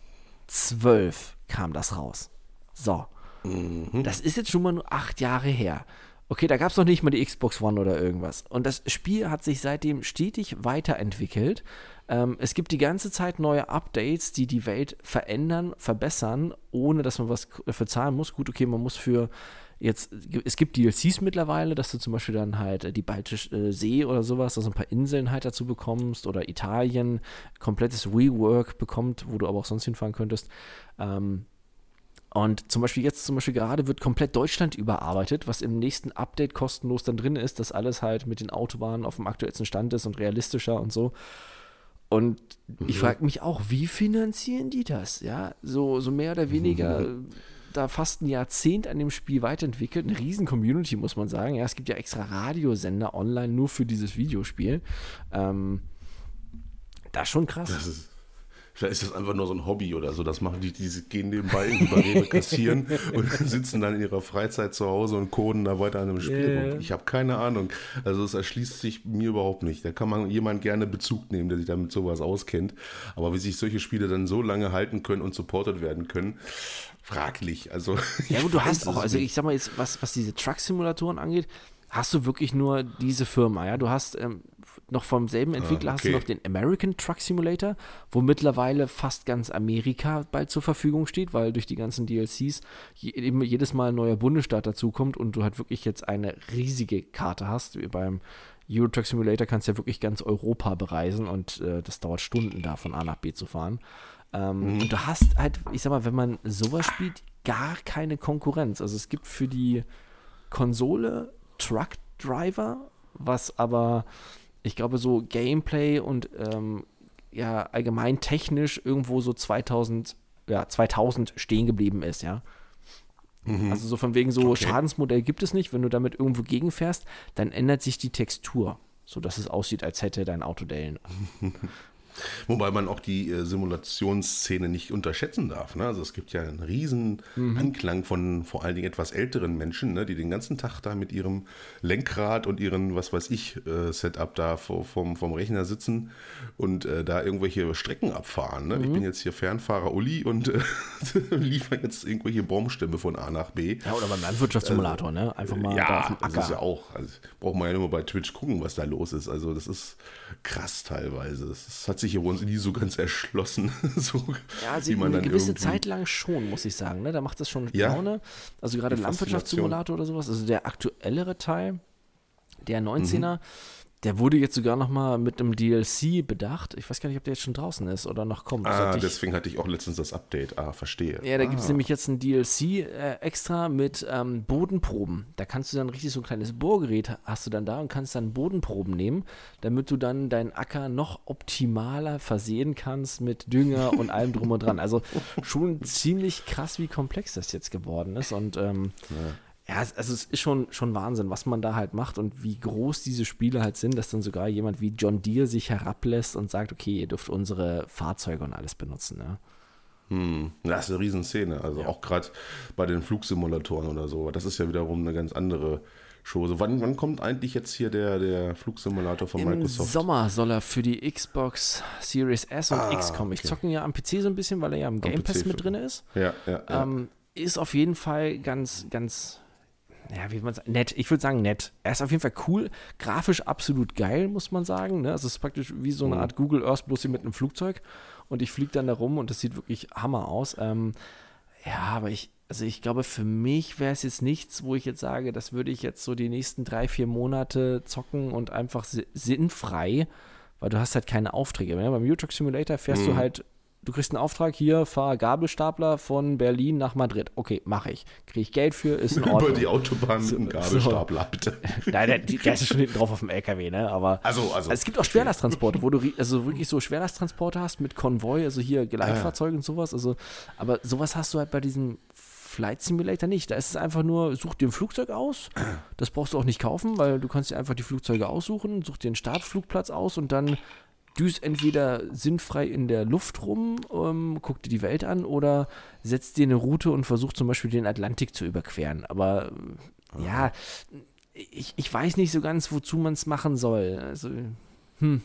2012 kam das raus. So. Mhm. Das ist jetzt schon mal nur acht Jahre her. Okay, da gab es noch nicht mal die Xbox One oder irgendwas. Und das Spiel hat sich seitdem stetig weiterentwickelt. Ähm, es gibt die ganze Zeit neue Updates, die die Welt verändern, verbessern, ohne dass man was dafür zahlen muss. Gut, okay, man muss für Jetzt, es gibt DLCs mittlerweile, dass du zum Beispiel dann halt äh, die Baltische äh, See oder sowas, also ein paar Inseln halt dazu bekommst oder Italien komplettes Rework bekommt, wo du aber auch sonst hinfahren könntest. Ähm, und zum Beispiel jetzt zum Beispiel gerade wird komplett Deutschland überarbeitet, was im nächsten Update kostenlos dann drin ist, dass alles halt mit den Autobahnen auf dem aktuellsten Stand ist und realistischer und so. Und mhm. ich frage mich auch, wie finanzieren die das? Ja, so, so mehr oder weniger. Mhm da fast ein Jahrzehnt an dem Spiel weiterentwickelt. Eine riesen Community, muss man sagen. Ja, es gibt ja extra Radiosender online nur für dieses Videospiel. Ähm, das ist schon krass. Das ist, vielleicht ist das einfach nur so ein Hobby oder so. Das machen die, die gehen nebenbei über Rewe kassieren <laughs> und sitzen dann in ihrer Freizeit zu Hause und coden da weiter an einem Spiel. Yeah. Ich habe keine Ahnung. Also es erschließt sich mir überhaupt nicht. Da kann man jemand gerne Bezug nehmen, der sich damit sowas auskennt. Aber wie sich solche Spiele dann so lange halten können und supported werden können, fraglich. Also, <laughs> ja, gut, du hast auch, also ich sag mal jetzt, was, was diese Truck-Simulatoren angeht, hast du wirklich nur diese Firma, ja. Du hast ähm, noch vom selben ah, Entwickler ah, okay. hast du noch den American Truck Simulator, wo mittlerweile fast ganz Amerika bald zur Verfügung steht, weil durch die ganzen DLCs je, jedes Mal ein neuer Bundesstaat dazukommt und du halt wirklich jetzt eine riesige Karte hast. Beim Euro Truck Simulator kannst du ja wirklich ganz Europa bereisen und äh, das dauert Stunden da von A nach B zu fahren. Ähm, mhm. Und du hast halt, ich sag mal, wenn man sowas spielt, gar keine Konkurrenz. Also es gibt für die Konsole Truck Driver, was aber, ich glaube, so Gameplay und ähm, ja, allgemein technisch irgendwo so 2000, ja, 2000 stehen geblieben ist, ja. Mhm. Also so von wegen so okay. Schadensmodell gibt es nicht. Wenn du damit irgendwo gegenfährst, dann ändert sich die Textur, sodass es aussieht, als hätte dein Auto Dellen. <laughs> Wobei man auch die äh, Simulationsszene nicht unterschätzen darf. Ne? Also es gibt ja einen riesen mhm. Anklang von vor allen Dingen etwas älteren Menschen, ne? die den ganzen Tag da mit ihrem Lenkrad und ihren, was weiß ich, äh, Setup da vom, vom Rechner sitzen und äh, da irgendwelche Strecken abfahren. Ne? Mhm. Ich bin jetzt hier Fernfahrer Uli und äh, <laughs> liefere jetzt irgendwelche Baumstämme von A nach B. Ja, oder beim Landwirtschaftssimulator, ne? Einfach mal ja, da auf dem Acker. Das ist ja auch, also braucht man ja nur bei Twitch gucken, was da los ist. Also das ist krass teilweise. Das hat sich sich aber uns nie so ganz erschlossen. <laughs> so, ja, also eine gewisse Zeit lang schon, muss ich sagen. Ne? Da macht das schon ja, Laune. Also gerade Landwirtschaftssimulator oder sowas. Also der aktuellere Teil, der 19er, mhm der wurde jetzt sogar noch mal mit einem DLC bedacht. Ich weiß gar nicht, ob der jetzt schon draußen ist oder noch kommt. Ah, ich, deswegen hatte ich auch letztens das Update. Ah, verstehe. Ja, da ah. gibt es nämlich jetzt ein DLC äh, extra mit ähm, Bodenproben. Da kannst du dann richtig so ein kleines Bohrgerät hast du dann da und kannst dann Bodenproben nehmen, damit du dann deinen Acker noch optimaler versehen kannst mit Dünger <laughs> und allem drum und dran. Also schon ziemlich krass, wie komplex das jetzt geworden ist und ähm, ja ja, also es ist schon, schon Wahnsinn, was man da halt macht und wie groß diese Spiele halt sind, dass dann sogar jemand wie John Deere sich herablässt und sagt, okay, ihr dürft unsere Fahrzeuge und alles benutzen. Ne? Hm, das ist eine Riesenszene. Also ja. auch gerade bei den Flugsimulatoren oder so. Das ist ja wiederum eine ganz andere Chose. Wann, wann kommt eigentlich jetzt hier der, der Flugsimulator von Im Microsoft? Im Sommer soll er für die Xbox Series S und ah, X kommen. Ich okay. zocke ihn ja am PC so ein bisschen, weil er ja im Game Pass mit drin ist. Ja, ja, ja. Ähm, ist auf jeden Fall ganz, ganz ja, wie man sagt, nett. Ich würde sagen, nett. Er ist auf jeden Fall cool, grafisch absolut geil, muss man sagen. Ne? Also es ist praktisch wie so eine mhm. Art Google Earth, bloß hier mit einem Flugzeug. Und ich fliege dann da rum und das sieht wirklich Hammer aus. Ähm, ja, aber ich, also ich glaube, für mich wäre es jetzt nichts, wo ich jetzt sage, das würde ich jetzt so die nächsten drei, vier Monate zocken und einfach sinnfrei, weil du hast halt keine Aufträge. Ne? Beim U-Truck Simulator fährst mhm. du halt du kriegst einen Auftrag, hier, fahr Gabelstapler von Berlin nach Madrid. Okay, mache ich. Kriege ich Geld für, ist in Ordnung. Über die Autobahn mit einem Gabelstapler, so. bitte. <laughs> Nein, der, der, ist schon hinten drauf auf dem LKW, ne? Aber also, also. also es gibt auch Schwerlasttransporte, wo du also wirklich so Schwerlasttransporte hast mit Konvoi, also hier Geleitfahrzeuge ja. und sowas. Also, aber sowas hast du halt bei diesem Flight Simulator nicht. Da ist es einfach nur, such dir ein Flugzeug aus. Das brauchst du auch nicht kaufen, weil du kannst dir einfach die Flugzeuge aussuchen, such dir einen Startflugplatz aus und dann düst entweder sinnfrei in der Luft rum, ähm, guck dir die Welt an oder setzt dir eine Route und versucht zum Beispiel den Atlantik zu überqueren. Aber äh, ja, ich, ich weiß nicht so ganz, wozu man es machen soll. Also, hm.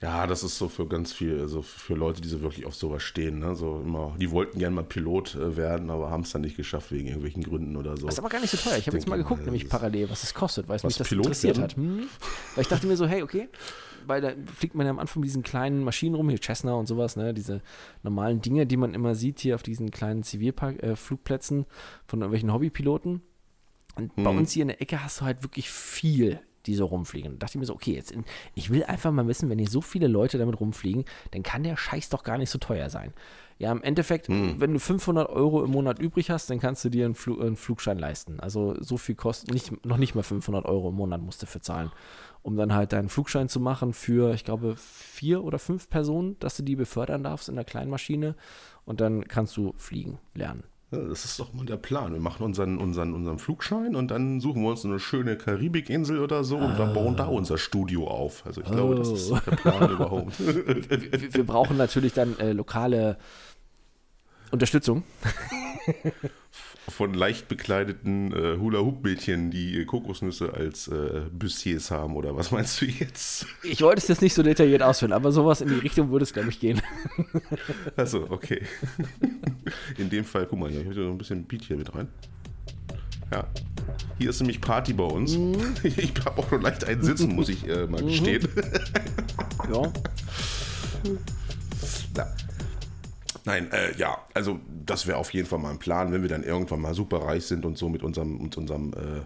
Ja, das ist so für ganz viel, also für Leute, die so wirklich auf sowas stehen. Ne? So immer, die wollten gerne mal Pilot äh, werden, aber haben es dann nicht geschafft wegen irgendwelchen Gründen oder so. Das ist aber gar nicht so teuer. Ich habe jetzt mal geguckt, nämlich parallel, was es kostet, weil es mich das Pilot interessiert werden? hat. Hm? <laughs> Weil ich dachte mir so, hey, okay, weil da fliegt man ja am Anfang mit diesen kleinen Maschinen rum, hier Cessna und sowas, ne? diese normalen Dinge, die man immer sieht hier auf diesen kleinen Zivilflugplätzen äh, von irgendwelchen Hobbypiloten. Und hm. bei uns hier in der Ecke hast du halt wirklich viel die so rumfliegen. Da dachte ich mir so, okay, jetzt in, ich will einfach mal wissen, wenn hier so viele Leute damit rumfliegen, dann kann der Scheiß doch gar nicht so teuer sein. Ja, im Endeffekt, hm. wenn du 500 Euro im Monat übrig hast, dann kannst du dir einen, Flug, einen Flugschein leisten. Also so viel kostet, nicht, noch nicht mal 500 Euro im Monat musst du für zahlen, um dann halt deinen Flugschein zu machen für, ich glaube, vier oder fünf Personen, dass du die befördern darfst in der kleinen Maschine und dann kannst du fliegen lernen. Ja, das ist doch mal der Plan. Wir machen unseren, unseren, unseren Flugschein und dann suchen wir uns eine schöne Karibikinsel oder so und dann bauen da ah. unser Studio auf. Also ich glaube, das ist der Plan <laughs> überhaupt. Wir, wir, brauchen natürlich dann äh, lokale Unterstützung. <laughs> Von leicht bekleideten äh, Hula-Hoop-Mädchen, die Kokosnüsse als äh, Bussiers haben, oder was meinst du jetzt? Ich wollte es jetzt nicht so detailliert ausführen, aber sowas in die Richtung würde es, glaube ich, gehen. <laughs> Achso, okay. <laughs> In dem Fall, guck mal, ich habe noch ein bisschen Beat hier mit rein. Ja. Hier ist nämlich Party bei uns. Mhm. <laughs> Ich habe auch noch leicht einen Sitzen, muss ich äh, mal mhm. gestehen. Ja. Na, Nein, äh, ja, also das wäre auf jeden Fall mal ein Plan, wenn wir dann irgendwann mal super reich sind und so mit unserem, mit unserem äh,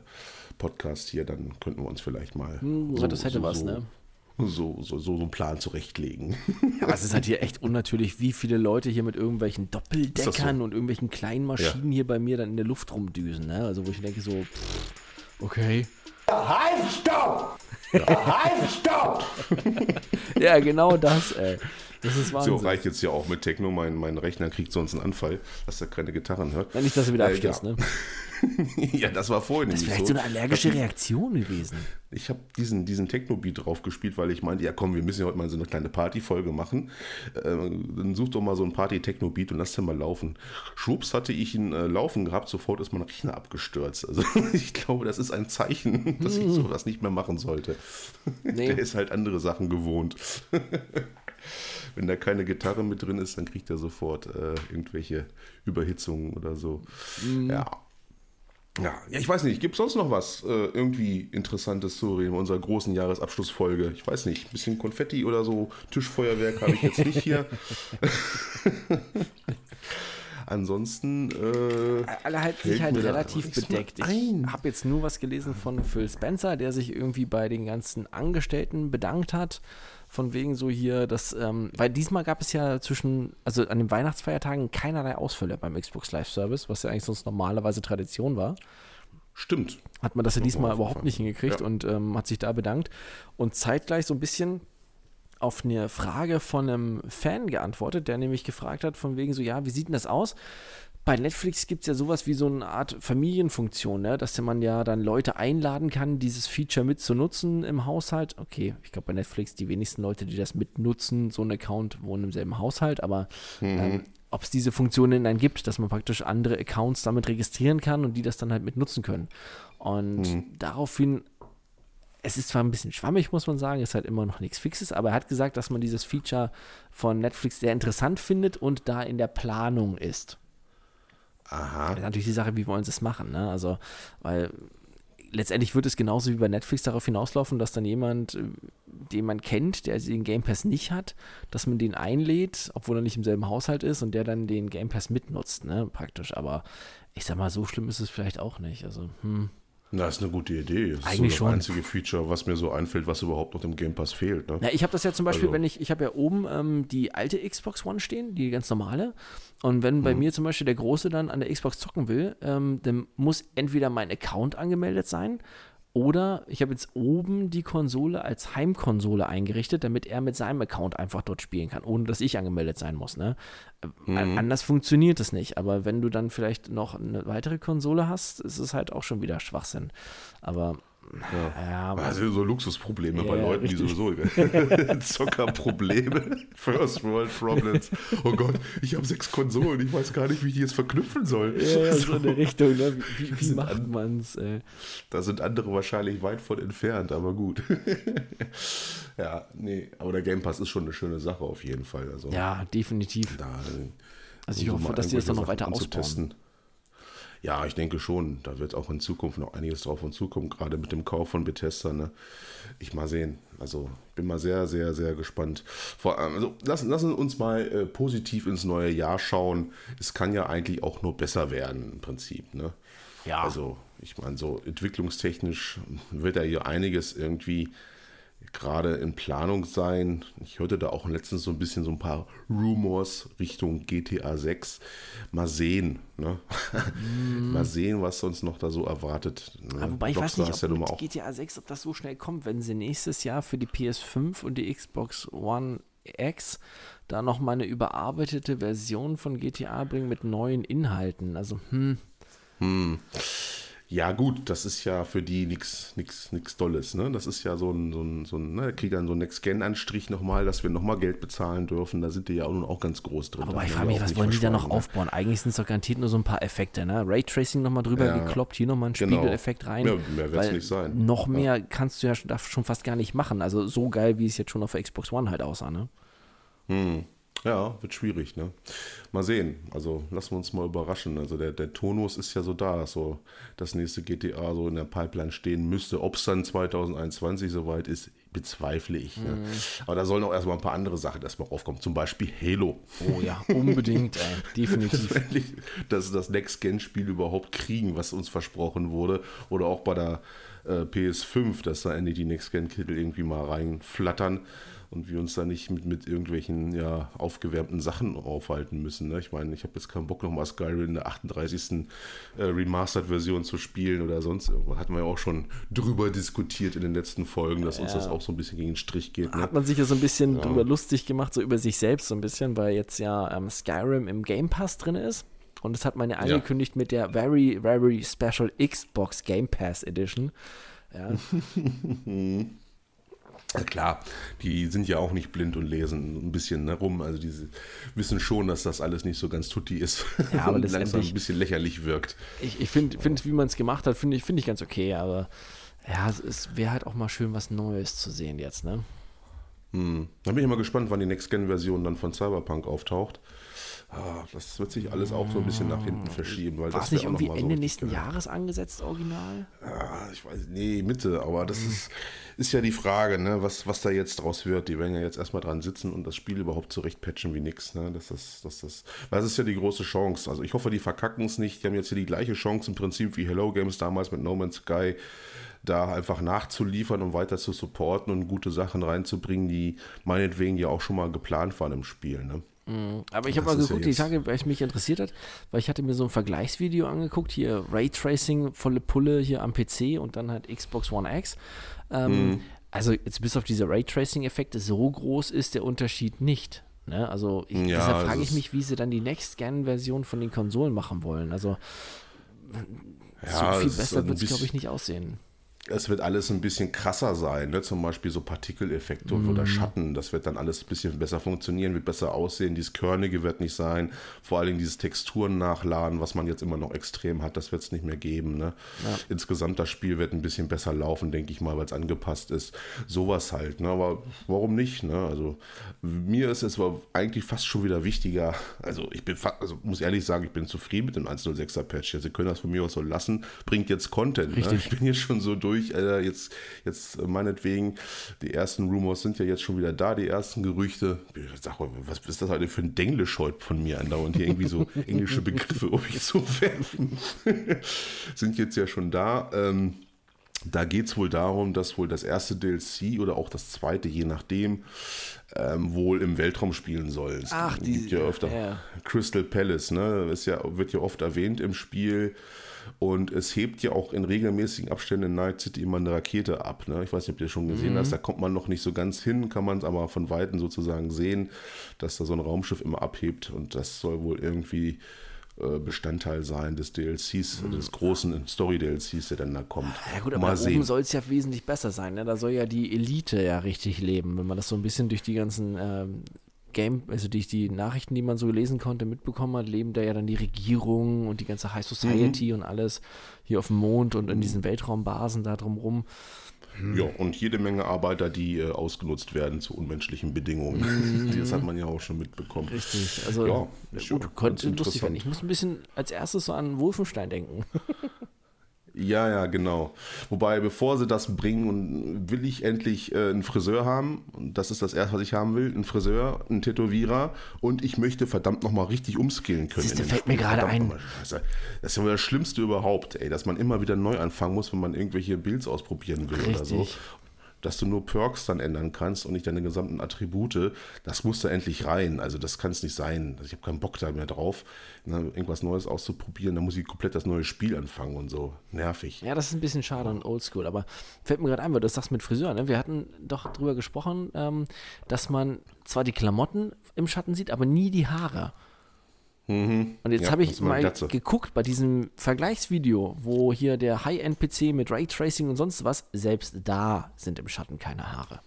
Podcast hier, dann könnten wir uns vielleicht mal. Hm, so, das hätte so, was, so, ne? So, so, so, einen Plan zurechtlegen. <laughs> Ja, aber es ist halt hier echt unnatürlich, wie viele Leute hier mit irgendwelchen Doppeldeckern so? und irgendwelchen kleinen Maschinen ja. hier bei mir dann in der Luft rumdüsen, ne? Also wo ich denke so, pff, okay. Halt, stopp! <laughs> Halt, stopp! ja, genau das, ey. Das ist Wahnsinn. So reicht jetzt ja auch mit Techno. Mein, mein Rechner kriegt sonst einen Anfall, dass er keine Gitarren hört. Ja, nicht, dass er wieder abstürzt, äh, ja. ne? <laughs> ja, das war vorhin Das ist vielleicht so. so eine allergische Reaktion gewesen. Ich habe diesen, diesen Techno-Beat drauf gespielt, weil ich meinte, ja komm, wir müssen ja heute mal so eine kleine Party-Folge machen. Äh, dann such doch mal so einen Party-Techno-Beat und lass den mal laufen. Schwupps hatte ich ihn äh, laufen gehabt, sofort ist mein Rechner abgestürzt. Also <laughs> ich glaube, das ist ein Zeichen, dass ich hm. sowas nicht mehr machen sollte. Nee. Der ist halt andere Sachen gewohnt <laughs> <laughs> wenn da keine Gitarre mit drin ist, dann kriegt er sofort äh, irgendwelche Überhitzungen oder so. Mhm. Ja. Ja, ich weiß nicht, gibt es sonst noch was äh, irgendwie Interessantes zu reden in unserer großen Jahresabschlussfolge? Ich weiß nicht, ein bisschen Konfetti oder so, Tischfeuerwerk habe ich jetzt nicht hier. <laughs> Ansonsten. Äh, Alle halten sich halt relativ bedeckt. Ich habe jetzt nur was gelesen von Phil Spencer, der sich irgendwie bei den ganzen Angestellten bedankt hat von wegen so hier, dass, ähm, weil diesmal gab es ja zwischen, also an den Weihnachtsfeiertagen keinerlei Ausfälle beim Xbox Live Service, was ja eigentlich sonst normalerweise Tradition war. Stimmt. Hat man das ja diesmal überhaupt nicht hingekriegt ja. und ähm, hat sich da bedankt. Und zeitgleich so ein bisschen auf eine Frage von einem Fan geantwortet, der nämlich gefragt hat, von wegen so, ja, wie sieht denn das aus? Bei Netflix gibt es ja sowas wie so eine Art Familienfunktion, ne? dass man ja dann Leute einladen kann, dieses Feature mitzunutzen im Haushalt. Okay, ich glaube bei Netflix die wenigsten Leute, die das mitnutzen, so ein Account wohnen im selben Haushalt, aber mhm. ähm, ob es diese Funktionen dann gibt, dass man praktisch andere Accounts damit registrieren kann und die das dann halt mitnutzen können. Und mhm. daraufhin es ist zwar ein bisschen schwammig, muss man sagen, ist halt immer noch nichts Fixes, aber er hat gesagt, dass man dieses Feature von Netflix sehr interessant findet und da in der Planung ist. Aha. Das ist natürlich die Sache, wie wollen sie es machen, ne? Also, weil letztendlich wird es genauso wie bei Netflix darauf hinauslaufen, dass dann jemand, äh, den man kennt, der den Game Pass nicht hat, dass man den einlädt, obwohl er nicht im selben Haushalt ist und der dann den Game Pass mitnutzt, ne, praktisch. Aber ich sag mal, so schlimm ist es vielleicht auch nicht. Also, hm. Na, ist eine gute Idee. Das Eigentlich ist so das schon. einzige Feature, was mir so einfällt, was überhaupt noch dem Game Pass fehlt. Ne? Na, ich habe das ja zum Beispiel, Also- wenn ich, ich habe ja oben ähm, die alte Xbox One stehen, die ganz normale. Und wenn Mhm. bei mir zum Beispiel der Große dann an der Xbox zocken will, ähm, dann muss entweder mein Account angemeldet sein oder ich habe jetzt oben die Konsole als Heimkonsole eingerichtet, damit er mit seinem Account einfach dort spielen kann, ohne dass ich angemeldet sein muss. Ne? Äh, Mhm. Anders funktioniert es nicht. Aber wenn du dann vielleicht noch eine weitere Konsole hast, ist es halt auch schon wieder Schwachsinn. Aber ja, Also so Luxusprobleme bei Ja, Leuten, die richtig. sowieso <laughs> Zockerprobleme, <laughs> First World Problems. Oh Gott, ich habe sechs Konsolen, ich weiß gar nicht, wie ich die jetzt verknüpfen soll. Ja, ja, so eine <laughs> Richtung, ne? Wie, wie, macht an- man's? Äh? Da sind andere wahrscheinlich weit von entfernt, aber gut. ja, nee, aber der Game Pass ist schon eine schöne Sache auf jeden Fall. Also Ja, definitiv. da, äh, Also ich hoffe, dass die das dann noch weiter ausbauen. Ja, ich denke schon. Da wird auch in Zukunft noch einiges drauf und zukommen, gerade mit dem Kauf von Bethesda. Ne? Ich mal sehen. Also bin mal sehr, sehr, sehr gespannt. Vor allem, also lassen, lassen uns mal äh, positiv ins neue Jahr schauen. Es kann ja eigentlich auch nur besser werden im Prinzip. Ne? Ja. Also ich meine, so entwicklungstechnisch wird da hier einiges irgendwie gerade in Planung sein. Ich hörte da auch letztens so ein bisschen so ein paar Rumors Richtung GTA 6. Mal sehen. Ne? <laughs> Mal sehen, was uns noch da so erwartet. Ne? Wobei ich weiß Rockstar nicht, ob ja mal GTA 6, ob das so schnell kommt, wenn sie nächstes Jahr für die PS5 und die Xbox One X da nochmal eine überarbeitete Version von GTA bringen mit neuen Inhalten. Also, hm, Ja, gut, das ist ja für die nichts nix, nix Dolles. Ne? Das ist ja so ein, so ein, so ein ne, kriegt dann so einen Next-Gen-Anstrich nochmal, dass wir nochmal Geld bezahlen dürfen. Da sind die ja auch nun auch ganz groß drin. aber ich frage ja mich, was wollen die da noch ne? aufbauen? Eigentlich sind es doch garantiert nur so ein paar Effekte, ne? Raytracing nochmal drüber Ja, gekloppt, hier nochmal ein genau. Spiegeleffekt rein. Ja, mehr wird's weil nicht sein. Noch mehr kannst du ja schon, schon fast gar nicht machen. Also so geil, wie es jetzt schon auf der Xbox One halt aussah, ne? Ja, wird schwierig, ne? Mal sehen. Also lassen wir uns mal überraschen. Also der, der Tonus ist ja so da, dass so das nächste GTA so in der Pipeline stehen müsste. Ob es dann 2021 soweit ist, bezweifle ich. Ne? Aber da sollen auch erstmal ein paar andere Sachen erstmal aufkommen. Zum Beispiel Halo. Oh ja, unbedingt. <laughs> Dass Definitiv. wir endlich das, das Next-Gen-Spiel überhaupt kriegen, was uns versprochen wurde. Oder auch bei der äh, PS5, dass da endlich die Next-Gen-Kittel irgendwie mal reinflattern und wir uns da nicht mit, mit irgendwelchen ja, aufgewärmten Sachen aufhalten müssen. Ne? Ich meine, ich habe jetzt keinen Bock, nochmal Skyrim in der 38. Äh, Remastered-Version zu spielen oder sonst irgendwas. Hatten wir ja auch schon drüber diskutiert in den letzten Folgen, dass uns das auch so ein bisschen gegen den Strich geht. Ne? Hat man sich ja so ein bisschen drüber lustig gemacht, so über sich selbst so ein bisschen, weil jetzt ja ähm, Skyrim im Game Pass drin ist. Und das hat man ja angekündigt mit der Very, Very Special Xbox Game Pass Edition. Ja, <laughs> <laughs> Ja, klar, die sind ja auch nicht blind und lesen ein bisschen ne, rum. Also die wissen schon, dass das alles nicht so ganz tutti ist. Ja, aber <laughs> und langsam ein bisschen lächerlich wirkt. ich, ich finde, find, wie man es gemacht hat, finde ich, find ich ganz okay, aber ja, es, es wäre halt auch mal schön, was Neues zu sehen jetzt, ne? Hm. Da bin ich mal gespannt, wann die Next-Gen-Version dann von Cyberpunk auftaucht. Ah, das wird sich alles auch so ein bisschen nach hinten verschieben. Weil War das nicht irgendwie so Ende richtig nächsten geil. Jahres angesetzt, original? Ah, ich weiß, nee, Mitte, aber das ist, ist ja die Frage, ne, was, was da jetzt draus wird. Die werden ja jetzt erstmal dran sitzen und das Spiel überhaupt zurechtpatchen wie nix. Ne? Das, ist, das, das, das ist ja die große Chance. Also ich hoffe, die verkacken es nicht. Die haben jetzt hier die gleiche Chance im Prinzip wie Hello Games damals mit No Man's Sky, da einfach nachzuliefern und weiter zu supporten und gute Sachen reinzubringen, die meinetwegen ja auch schon mal geplant waren im Spiel. Ne? Aber ich habe mal ist ja geguckt, die Tage, weil es mich interessiert hat, weil ich hatte mir so ein Vergleichsvideo angeguckt, hier Raytracing, volle Pulle hier am PC und dann halt Xbox One X. Ähm, Mhm. Also jetzt bis auf diese Raytracing-Effekte, so groß ist der Unterschied nicht. Ne? Also ich, Ja, deshalb frage ich mich, wie sie dann die Next-Gen-Version von den Konsolen machen wollen. Also Ja, so viel besser wird es, glaube ich, nicht aussehen. Es wird alles ein bisschen krasser sein, ne? zum Beispiel so Partikeleffekte Mhm. oder Schatten, das wird dann alles ein bisschen besser funktionieren, wird besser aussehen, dieses Körnige wird nicht sein, vor allen Dingen dieses Texturen nachladen, was man jetzt immer noch extrem hat, das wird es nicht mehr geben. Ne? Insgesamt das Spiel wird ein bisschen besser laufen, denke ich mal, weil es angepasst ist. Sowas halt, ne? aber warum nicht? Ne? Also mir ist es aber eigentlich fast schon wieder wichtiger, also ich bin, also muss ehrlich sagen, ich bin zufrieden mit dem 106er Patch, Sie können das von mir aus so lassen, bringt jetzt Content. Ne? Ich bin hier schon so durch, Alter, jetzt, jetzt äh, meinetwegen, die ersten Rumors sind ja jetzt schon wieder da, die ersten Gerüchte. Ich sag mal, was ist das heute für ein Denglisch heute von mir andauernd hier irgendwie so <laughs> englische Begriffe um mich zu werfen. <laughs> sind jetzt ja schon da. Ähm, da geht es wohl darum, dass wohl das erste DLC oder auch das zweite, je nachdem, ähm, wohl im Weltraum spielen soll. Es Ach, die- gibt ja öfter ja. Crystal Palace, ne? Ist ja, wird ja oft erwähnt im Spiel. Und es hebt ja auch in regelmäßigen Abständen in Night City immer eine Rakete ab. Ne? Ich weiß nicht, ob ihr schon gesehen hast. Da kommt man noch nicht so ganz hin, kann man es aber von Weitem sozusagen sehen, dass da so ein Raumschiff immer abhebt. Und das soll wohl irgendwie äh, Bestandteil sein des DLCs, des großen Story-DLCs, der dann da kommt. Ja gut, aber Mal da oben soll es ja wesentlich besser sein. Ne? Da soll ja die Elite ja richtig leben, wenn man das so ein bisschen durch die ganzen ähm, Game, also durch die Nachrichten, die man so lesen konnte, mitbekommen hat, leben da ja dann die Regierung und die ganze High Society Mhm. und alles hier auf dem Mond und in diesen Weltraumbasen da drumrum. Ja, und jede Menge Arbeiter, die äh, ausgenutzt werden zu unmenschlichen Bedingungen. <laughs> das hat man ja auch schon mitbekommen. Richtig. Also Ja, schon gut, könnte lustig werden. interessant. Ich muss ein bisschen als erstes so an Wolfenstein denken. <laughs> Ja, ja, genau. Wobei, bevor sie das bringen, und will ich endlich äh, einen Friseur haben. Und das ist das erste, was ich haben will. Einen Friseur, einen Tätowierer. Und ich möchte verdammt nochmal richtig umskillen können. Siehste, dem fällt mir Spiel. gerade Verdammt ein. mal. Das ist ja wohl das Schlimmste überhaupt, ey. Dass man immer wieder neu anfangen muss, wenn man irgendwelche Builds ausprobieren will oder so. Dass du nur Perks dann ändern kannst und nicht deine gesamten Attribute. Das muss da endlich rein. Also das kann es nicht sein. Also ich habe keinen Bock da mehr drauf, ne, irgendwas Neues auszuprobieren. Da muss ich komplett das neue Spiel anfangen und so. Nervig. Ja, das ist ein bisschen schade und oldschool, aber fällt mir gerade ein, weil du das sagst mit Friseur, ne? Wir hatten doch drüber gesprochen, ähm, dass man zwar die Klamotten im Schatten sieht, aber nie die Haare. Und jetzt Ja, habe ich mal Glatze. geguckt bei diesem Vergleichsvideo, wo hier der High-End-PC mit Raytracing und sonst was, selbst da sind im Schatten keine Haare.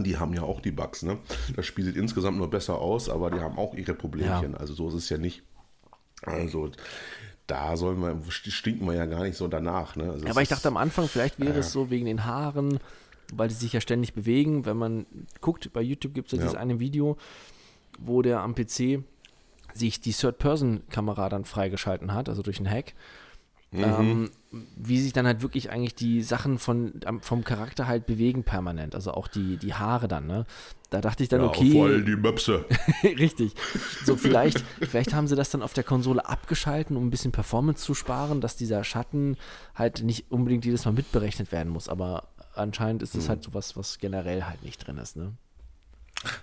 Die haben ja auch die Bugs, ne? Das Spiel sieht insgesamt nur besser aus, aber die haben auch ihre Problemchen. Also so ist es ja nicht. Also da sollen wir, stinken wir ja gar nicht so danach, ne? Also Aber ich dachte am Anfang, vielleicht wäre es so wegen den Haaren, weil die sich ja ständig bewegen. Wenn man guckt, bei YouTube gibt es ja, Ja. dieses eine Video, wo der am PC sich die Third-Person-Kamera dann freigeschalten hat, also durch einen Hack. Mhm. Ähm, wie sich dann halt wirklich eigentlich die Sachen von, vom Charakter halt bewegen permanent, also auch die, die Haare dann, ne? Da dachte ich dann, ja, okay, vor allem die Möpse. <laughs> Richtig. So vielleicht, vielleicht haben sie das dann auf der Konsole abgeschalten, um ein bisschen Performance zu sparen, dass dieser Schatten halt nicht unbedingt jedes Mal mitberechnet werden muss. Aber anscheinend ist das halt sowas, was generell halt nicht drin ist, ne?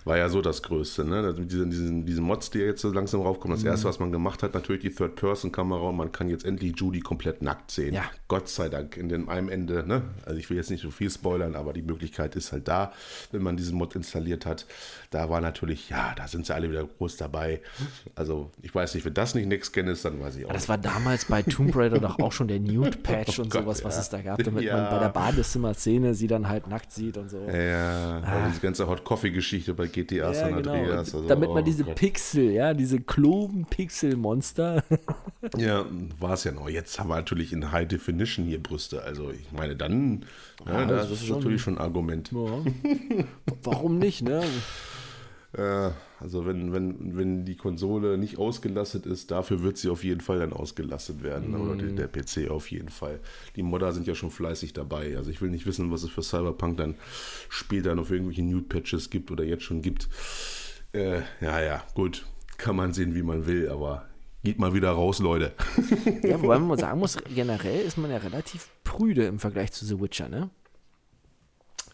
War ja so das Größte, ne? Also diese, diesen, diese Mods, die jetzt so langsam raufkommen. Das Mhm. erste, was man gemacht hat, natürlich die Third-Person-Kamera und man kann jetzt endlich Judy komplett nackt sehen. Ja. Gott sei Dank in dem einem Ende, ne? Also ich will jetzt nicht so viel spoilern, aber die Möglichkeit ist halt da, wenn man diesen Mod installiert hat. Da war natürlich, ja, da sind sie alle wieder groß dabei. Also ich weiß nicht, wenn das nicht Next Gen ist, dann weiß ich auch Das nicht. war damals bei Tomb Raider doch auch schon der Nude-Patch <laughs> und Gott, sowas, was ja. es da gab, damit Ja. man bei der Badezimmer-Szene sie dann halt nackt sieht und so. Ja, oder diese ganze Hot Coffee-Geschichte bei GTA Ja, San genau. Andreas. Und also, damit oh man diese Gott. Pixel, ja, diese Kloben-Pixel-Monster. <laughs> Ja, war es ja noch. Jetzt haben wir natürlich in High Definition hier Brüste. Also ich meine, dann, ja, Ja, das, das ist schon- natürlich schon ein Argument. <laughs> Warum nicht, ne? Äh, also wenn, wenn, wenn die Konsole nicht ausgelastet ist, dafür wird sie auf jeden Fall dann ausgelastet werden. Oder der, der PC auf jeden Fall. Die Modder sind ja schon fleißig dabei. Also ich will nicht wissen, was es für Cyberpunk dann später noch irgendwelche Nude-Patches gibt oder jetzt schon gibt. Äh, ja, ja, gut. Kann man sehen, wie man will, aber geht mal wieder raus, Leute. Ja, wobei <laughs> man sagen muss, generell ist man ja relativ prüde im Vergleich zu The Witcher, ne?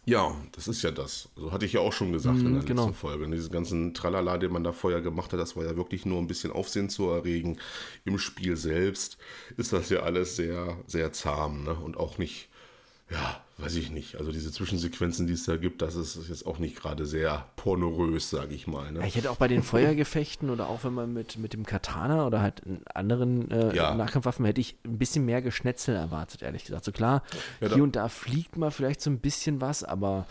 Ja, das ist ja das. So hatte ich ja auch schon gesagt in der genau. letzten Folge. Und diesen ganzen Tralala, den man da vorher gemacht hat, das war ja wirklich nur ein bisschen Aufsehen zu erregen. Im Spiel selbst ist das ja alles sehr, sehr zahm ne? und auch nicht, ja, weiß ich nicht. Also diese Zwischensequenzen, die es da gibt, das ist jetzt auch nicht gerade sehr pornorös, sage ich mal. Ne? Ja, ich hätte auch bei den Feuergefechten oder auch wenn man mit, mit dem Katana oder halt anderen äh, Ja. Nahkampfwaffen hätte ich ein bisschen mehr Geschnetzel erwartet, ehrlich gesagt. So klar, Ja, da- hier und da fliegt mal vielleicht so ein bisschen was, aber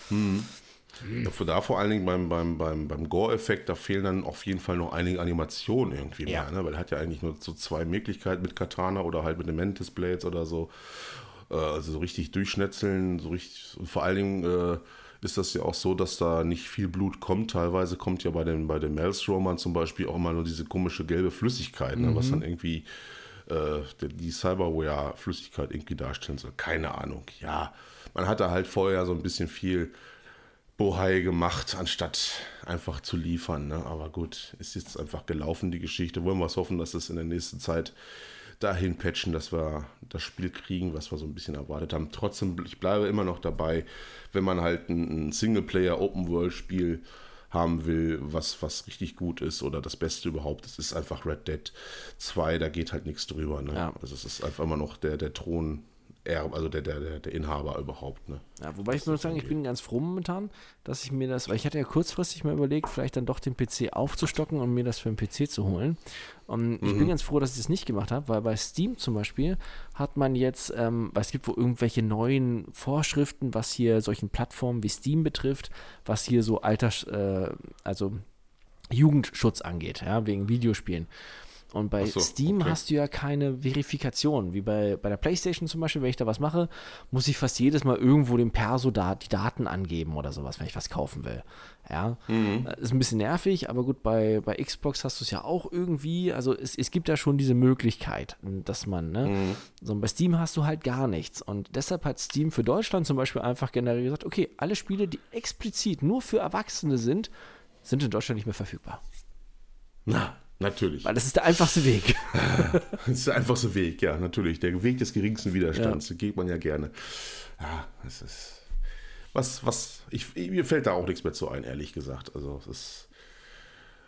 für da vor allen Dingen beim, beim, beim, beim Gore-Effekt, da fehlen dann auf jeden Fall noch einige Animationen irgendwie Ja. mehr, ne? weil er hat ja eigentlich nur so zwei Möglichkeiten mit Katana oder halt mit den Mantis Blades oder so. Äh, also so richtig durchschnetzeln, so richtig, vor allen Dingen äh, ist das ja auch so, dass da nicht viel Blut kommt. Teilweise kommt ja bei den, bei den Maelstromern zum Beispiel auch immer nur diese komische gelbe Flüssigkeit, ne? was dann irgendwie äh, die- Cyberware-Flüssigkeit irgendwie darstellen soll. Keine Ahnung. Ja, man hat da halt vorher so ein bisschen viel Bohai gemacht, anstatt einfach zu liefern. Ne? Aber gut, ist jetzt einfach gelaufen, die Geschichte. Wollen wir es hoffen, dass es in der nächsten Zeit dahin patchen, dass wir das Spiel kriegen, was wir so ein bisschen erwartet haben. Trotzdem, ich bleibe immer noch dabei, wenn man halt ein, Singleplayer-Open-World-Spiel haben will, was, was richtig gut ist oder das Beste überhaupt, das ist einfach Red Dead 2, da geht halt nichts drüber. Ne? Ja. Also es ist einfach immer noch der, der Thron, also der, der, der, Inhaber überhaupt. Ne? Ja, wobei ich muss sagen, ich bin ganz froh momentan, dass ich mir das, weil ich hatte ja kurzfristig mal überlegt, vielleicht dann doch den PC aufzustocken und mir das für den PC zu holen. Und ich bin ganz froh, dass ich das nicht gemacht habe, weil bei Steam zum Beispiel hat man jetzt, ähm, weil es gibt wohl irgendwelche neuen Vorschriften, was hier solchen Plattformen wie Steam betrifft, was hier so Alters, äh, also Jugendschutz angeht, ja, wegen Videospielen. Und bei so, Steam okay. hast du ja keine Verifikation. Wie bei, bei der PlayStation zum Beispiel, wenn ich da was mache, muss ich fast jedes Mal irgendwo dem Perso da die Daten angeben oder sowas, wenn ich was kaufen will. Ja, Mhm. Äh, ist ein bisschen nervig, aber gut, bei, bei Xbox hast du es ja auch irgendwie. Also es, es gibt ja schon diese Möglichkeit, dass man, ne? Mhm. So, bei Steam hast du halt gar nichts. Und deshalb hat Steam für Deutschland zum Beispiel einfach generell gesagt, okay, alle Spiele, die explizit nur für Erwachsene sind, sind in Deutschland nicht mehr verfügbar. Na, natürlich. Weil das ist der einfachste Weg. <laughs> Das ist der einfachste Weg, ja, natürlich. Der Weg des geringsten Widerstands, den geht man ja gerne. Ja, es ist. Was, was, ich, mir fällt da auch nichts mehr zu ein, ehrlich gesagt. Also, es ist.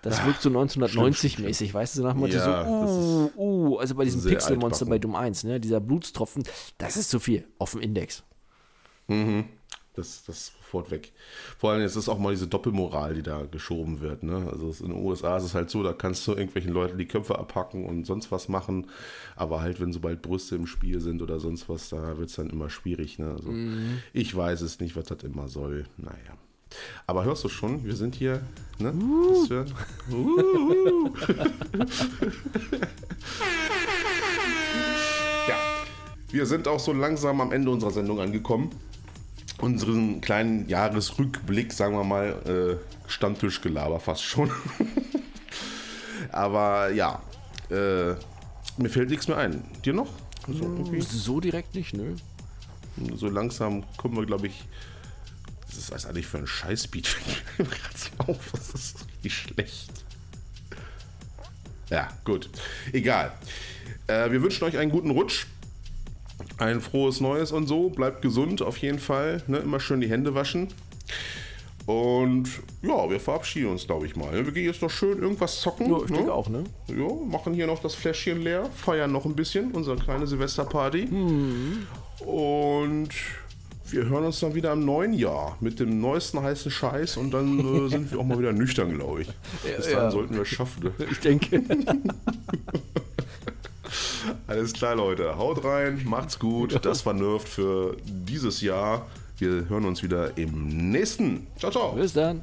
Das wirkt so 1990 schlimm, mäßig, weißt du, nach Motto Ja, so, das uh, uh, also bei diesem Pixelmonster bei Doom 1, ne, dieser Blutstropfen, das ist zu viel auf dem Index. Das, das ist sofort weg. Vor allem ist es auch mal diese Doppelmoral, die da geschoben wird. Ne? Also in den USA ist es halt so, da kannst du irgendwelchen Leuten die Köpfe abhacken und sonst was machen. Aber halt, wenn sobald Brüste im Spiel sind oder sonst was, da wird es dann immer schwierig. Ne? Also, Ich weiß es nicht, was das immer soll. Naja. Aber hörst du schon, wir sind hier. Ne? Das wir, uh. ja, wir sind auch so langsam am Ende unserer Sendung angekommen unseren kleinen Jahresrückblick, sagen wir mal, äh, Stammtischgelaber fast schon. <laughs> Aber ja, äh, mir fällt nichts mehr ein. Dir noch? So, irgendwie? So direkt nicht, nö. so langsam kommen wir, glaube ich. Was ist das eigentlich für ein Scheißbeat? <laughs> Fällt gerade auf. Das ist richtig schlecht. Ja, gut. Egal. Äh, wir wünschen euch einen guten Rutsch. Ein frohes Neues und so. Bleibt gesund auf jeden Fall. Ne? Immer schön die Hände waschen. Und ja, wir verabschieden uns, glaube ich mal. Wir gehen jetzt noch schön irgendwas zocken. Ja, ich ne? denke auch, ne? Ja, machen hier noch das Fläschchen leer, feiern noch ein bisschen, unsere kleine Silvesterparty. Und wir hören uns dann wieder im neuen Jahr mit dem neuesten heißen Scheiß und dann äh, <laughs> sind wir auch mal wieder nüchtern, glaube ich. Bis dahin ja. sollten wir es schaffen. Ne? Ich denke. <laughs> Alles klar, Leute. Haut rein, macht's gut. Das war Nerft für dieses Jahr. Wir hören uns wieder im nächsten. Ciao, ciao. Bis dann.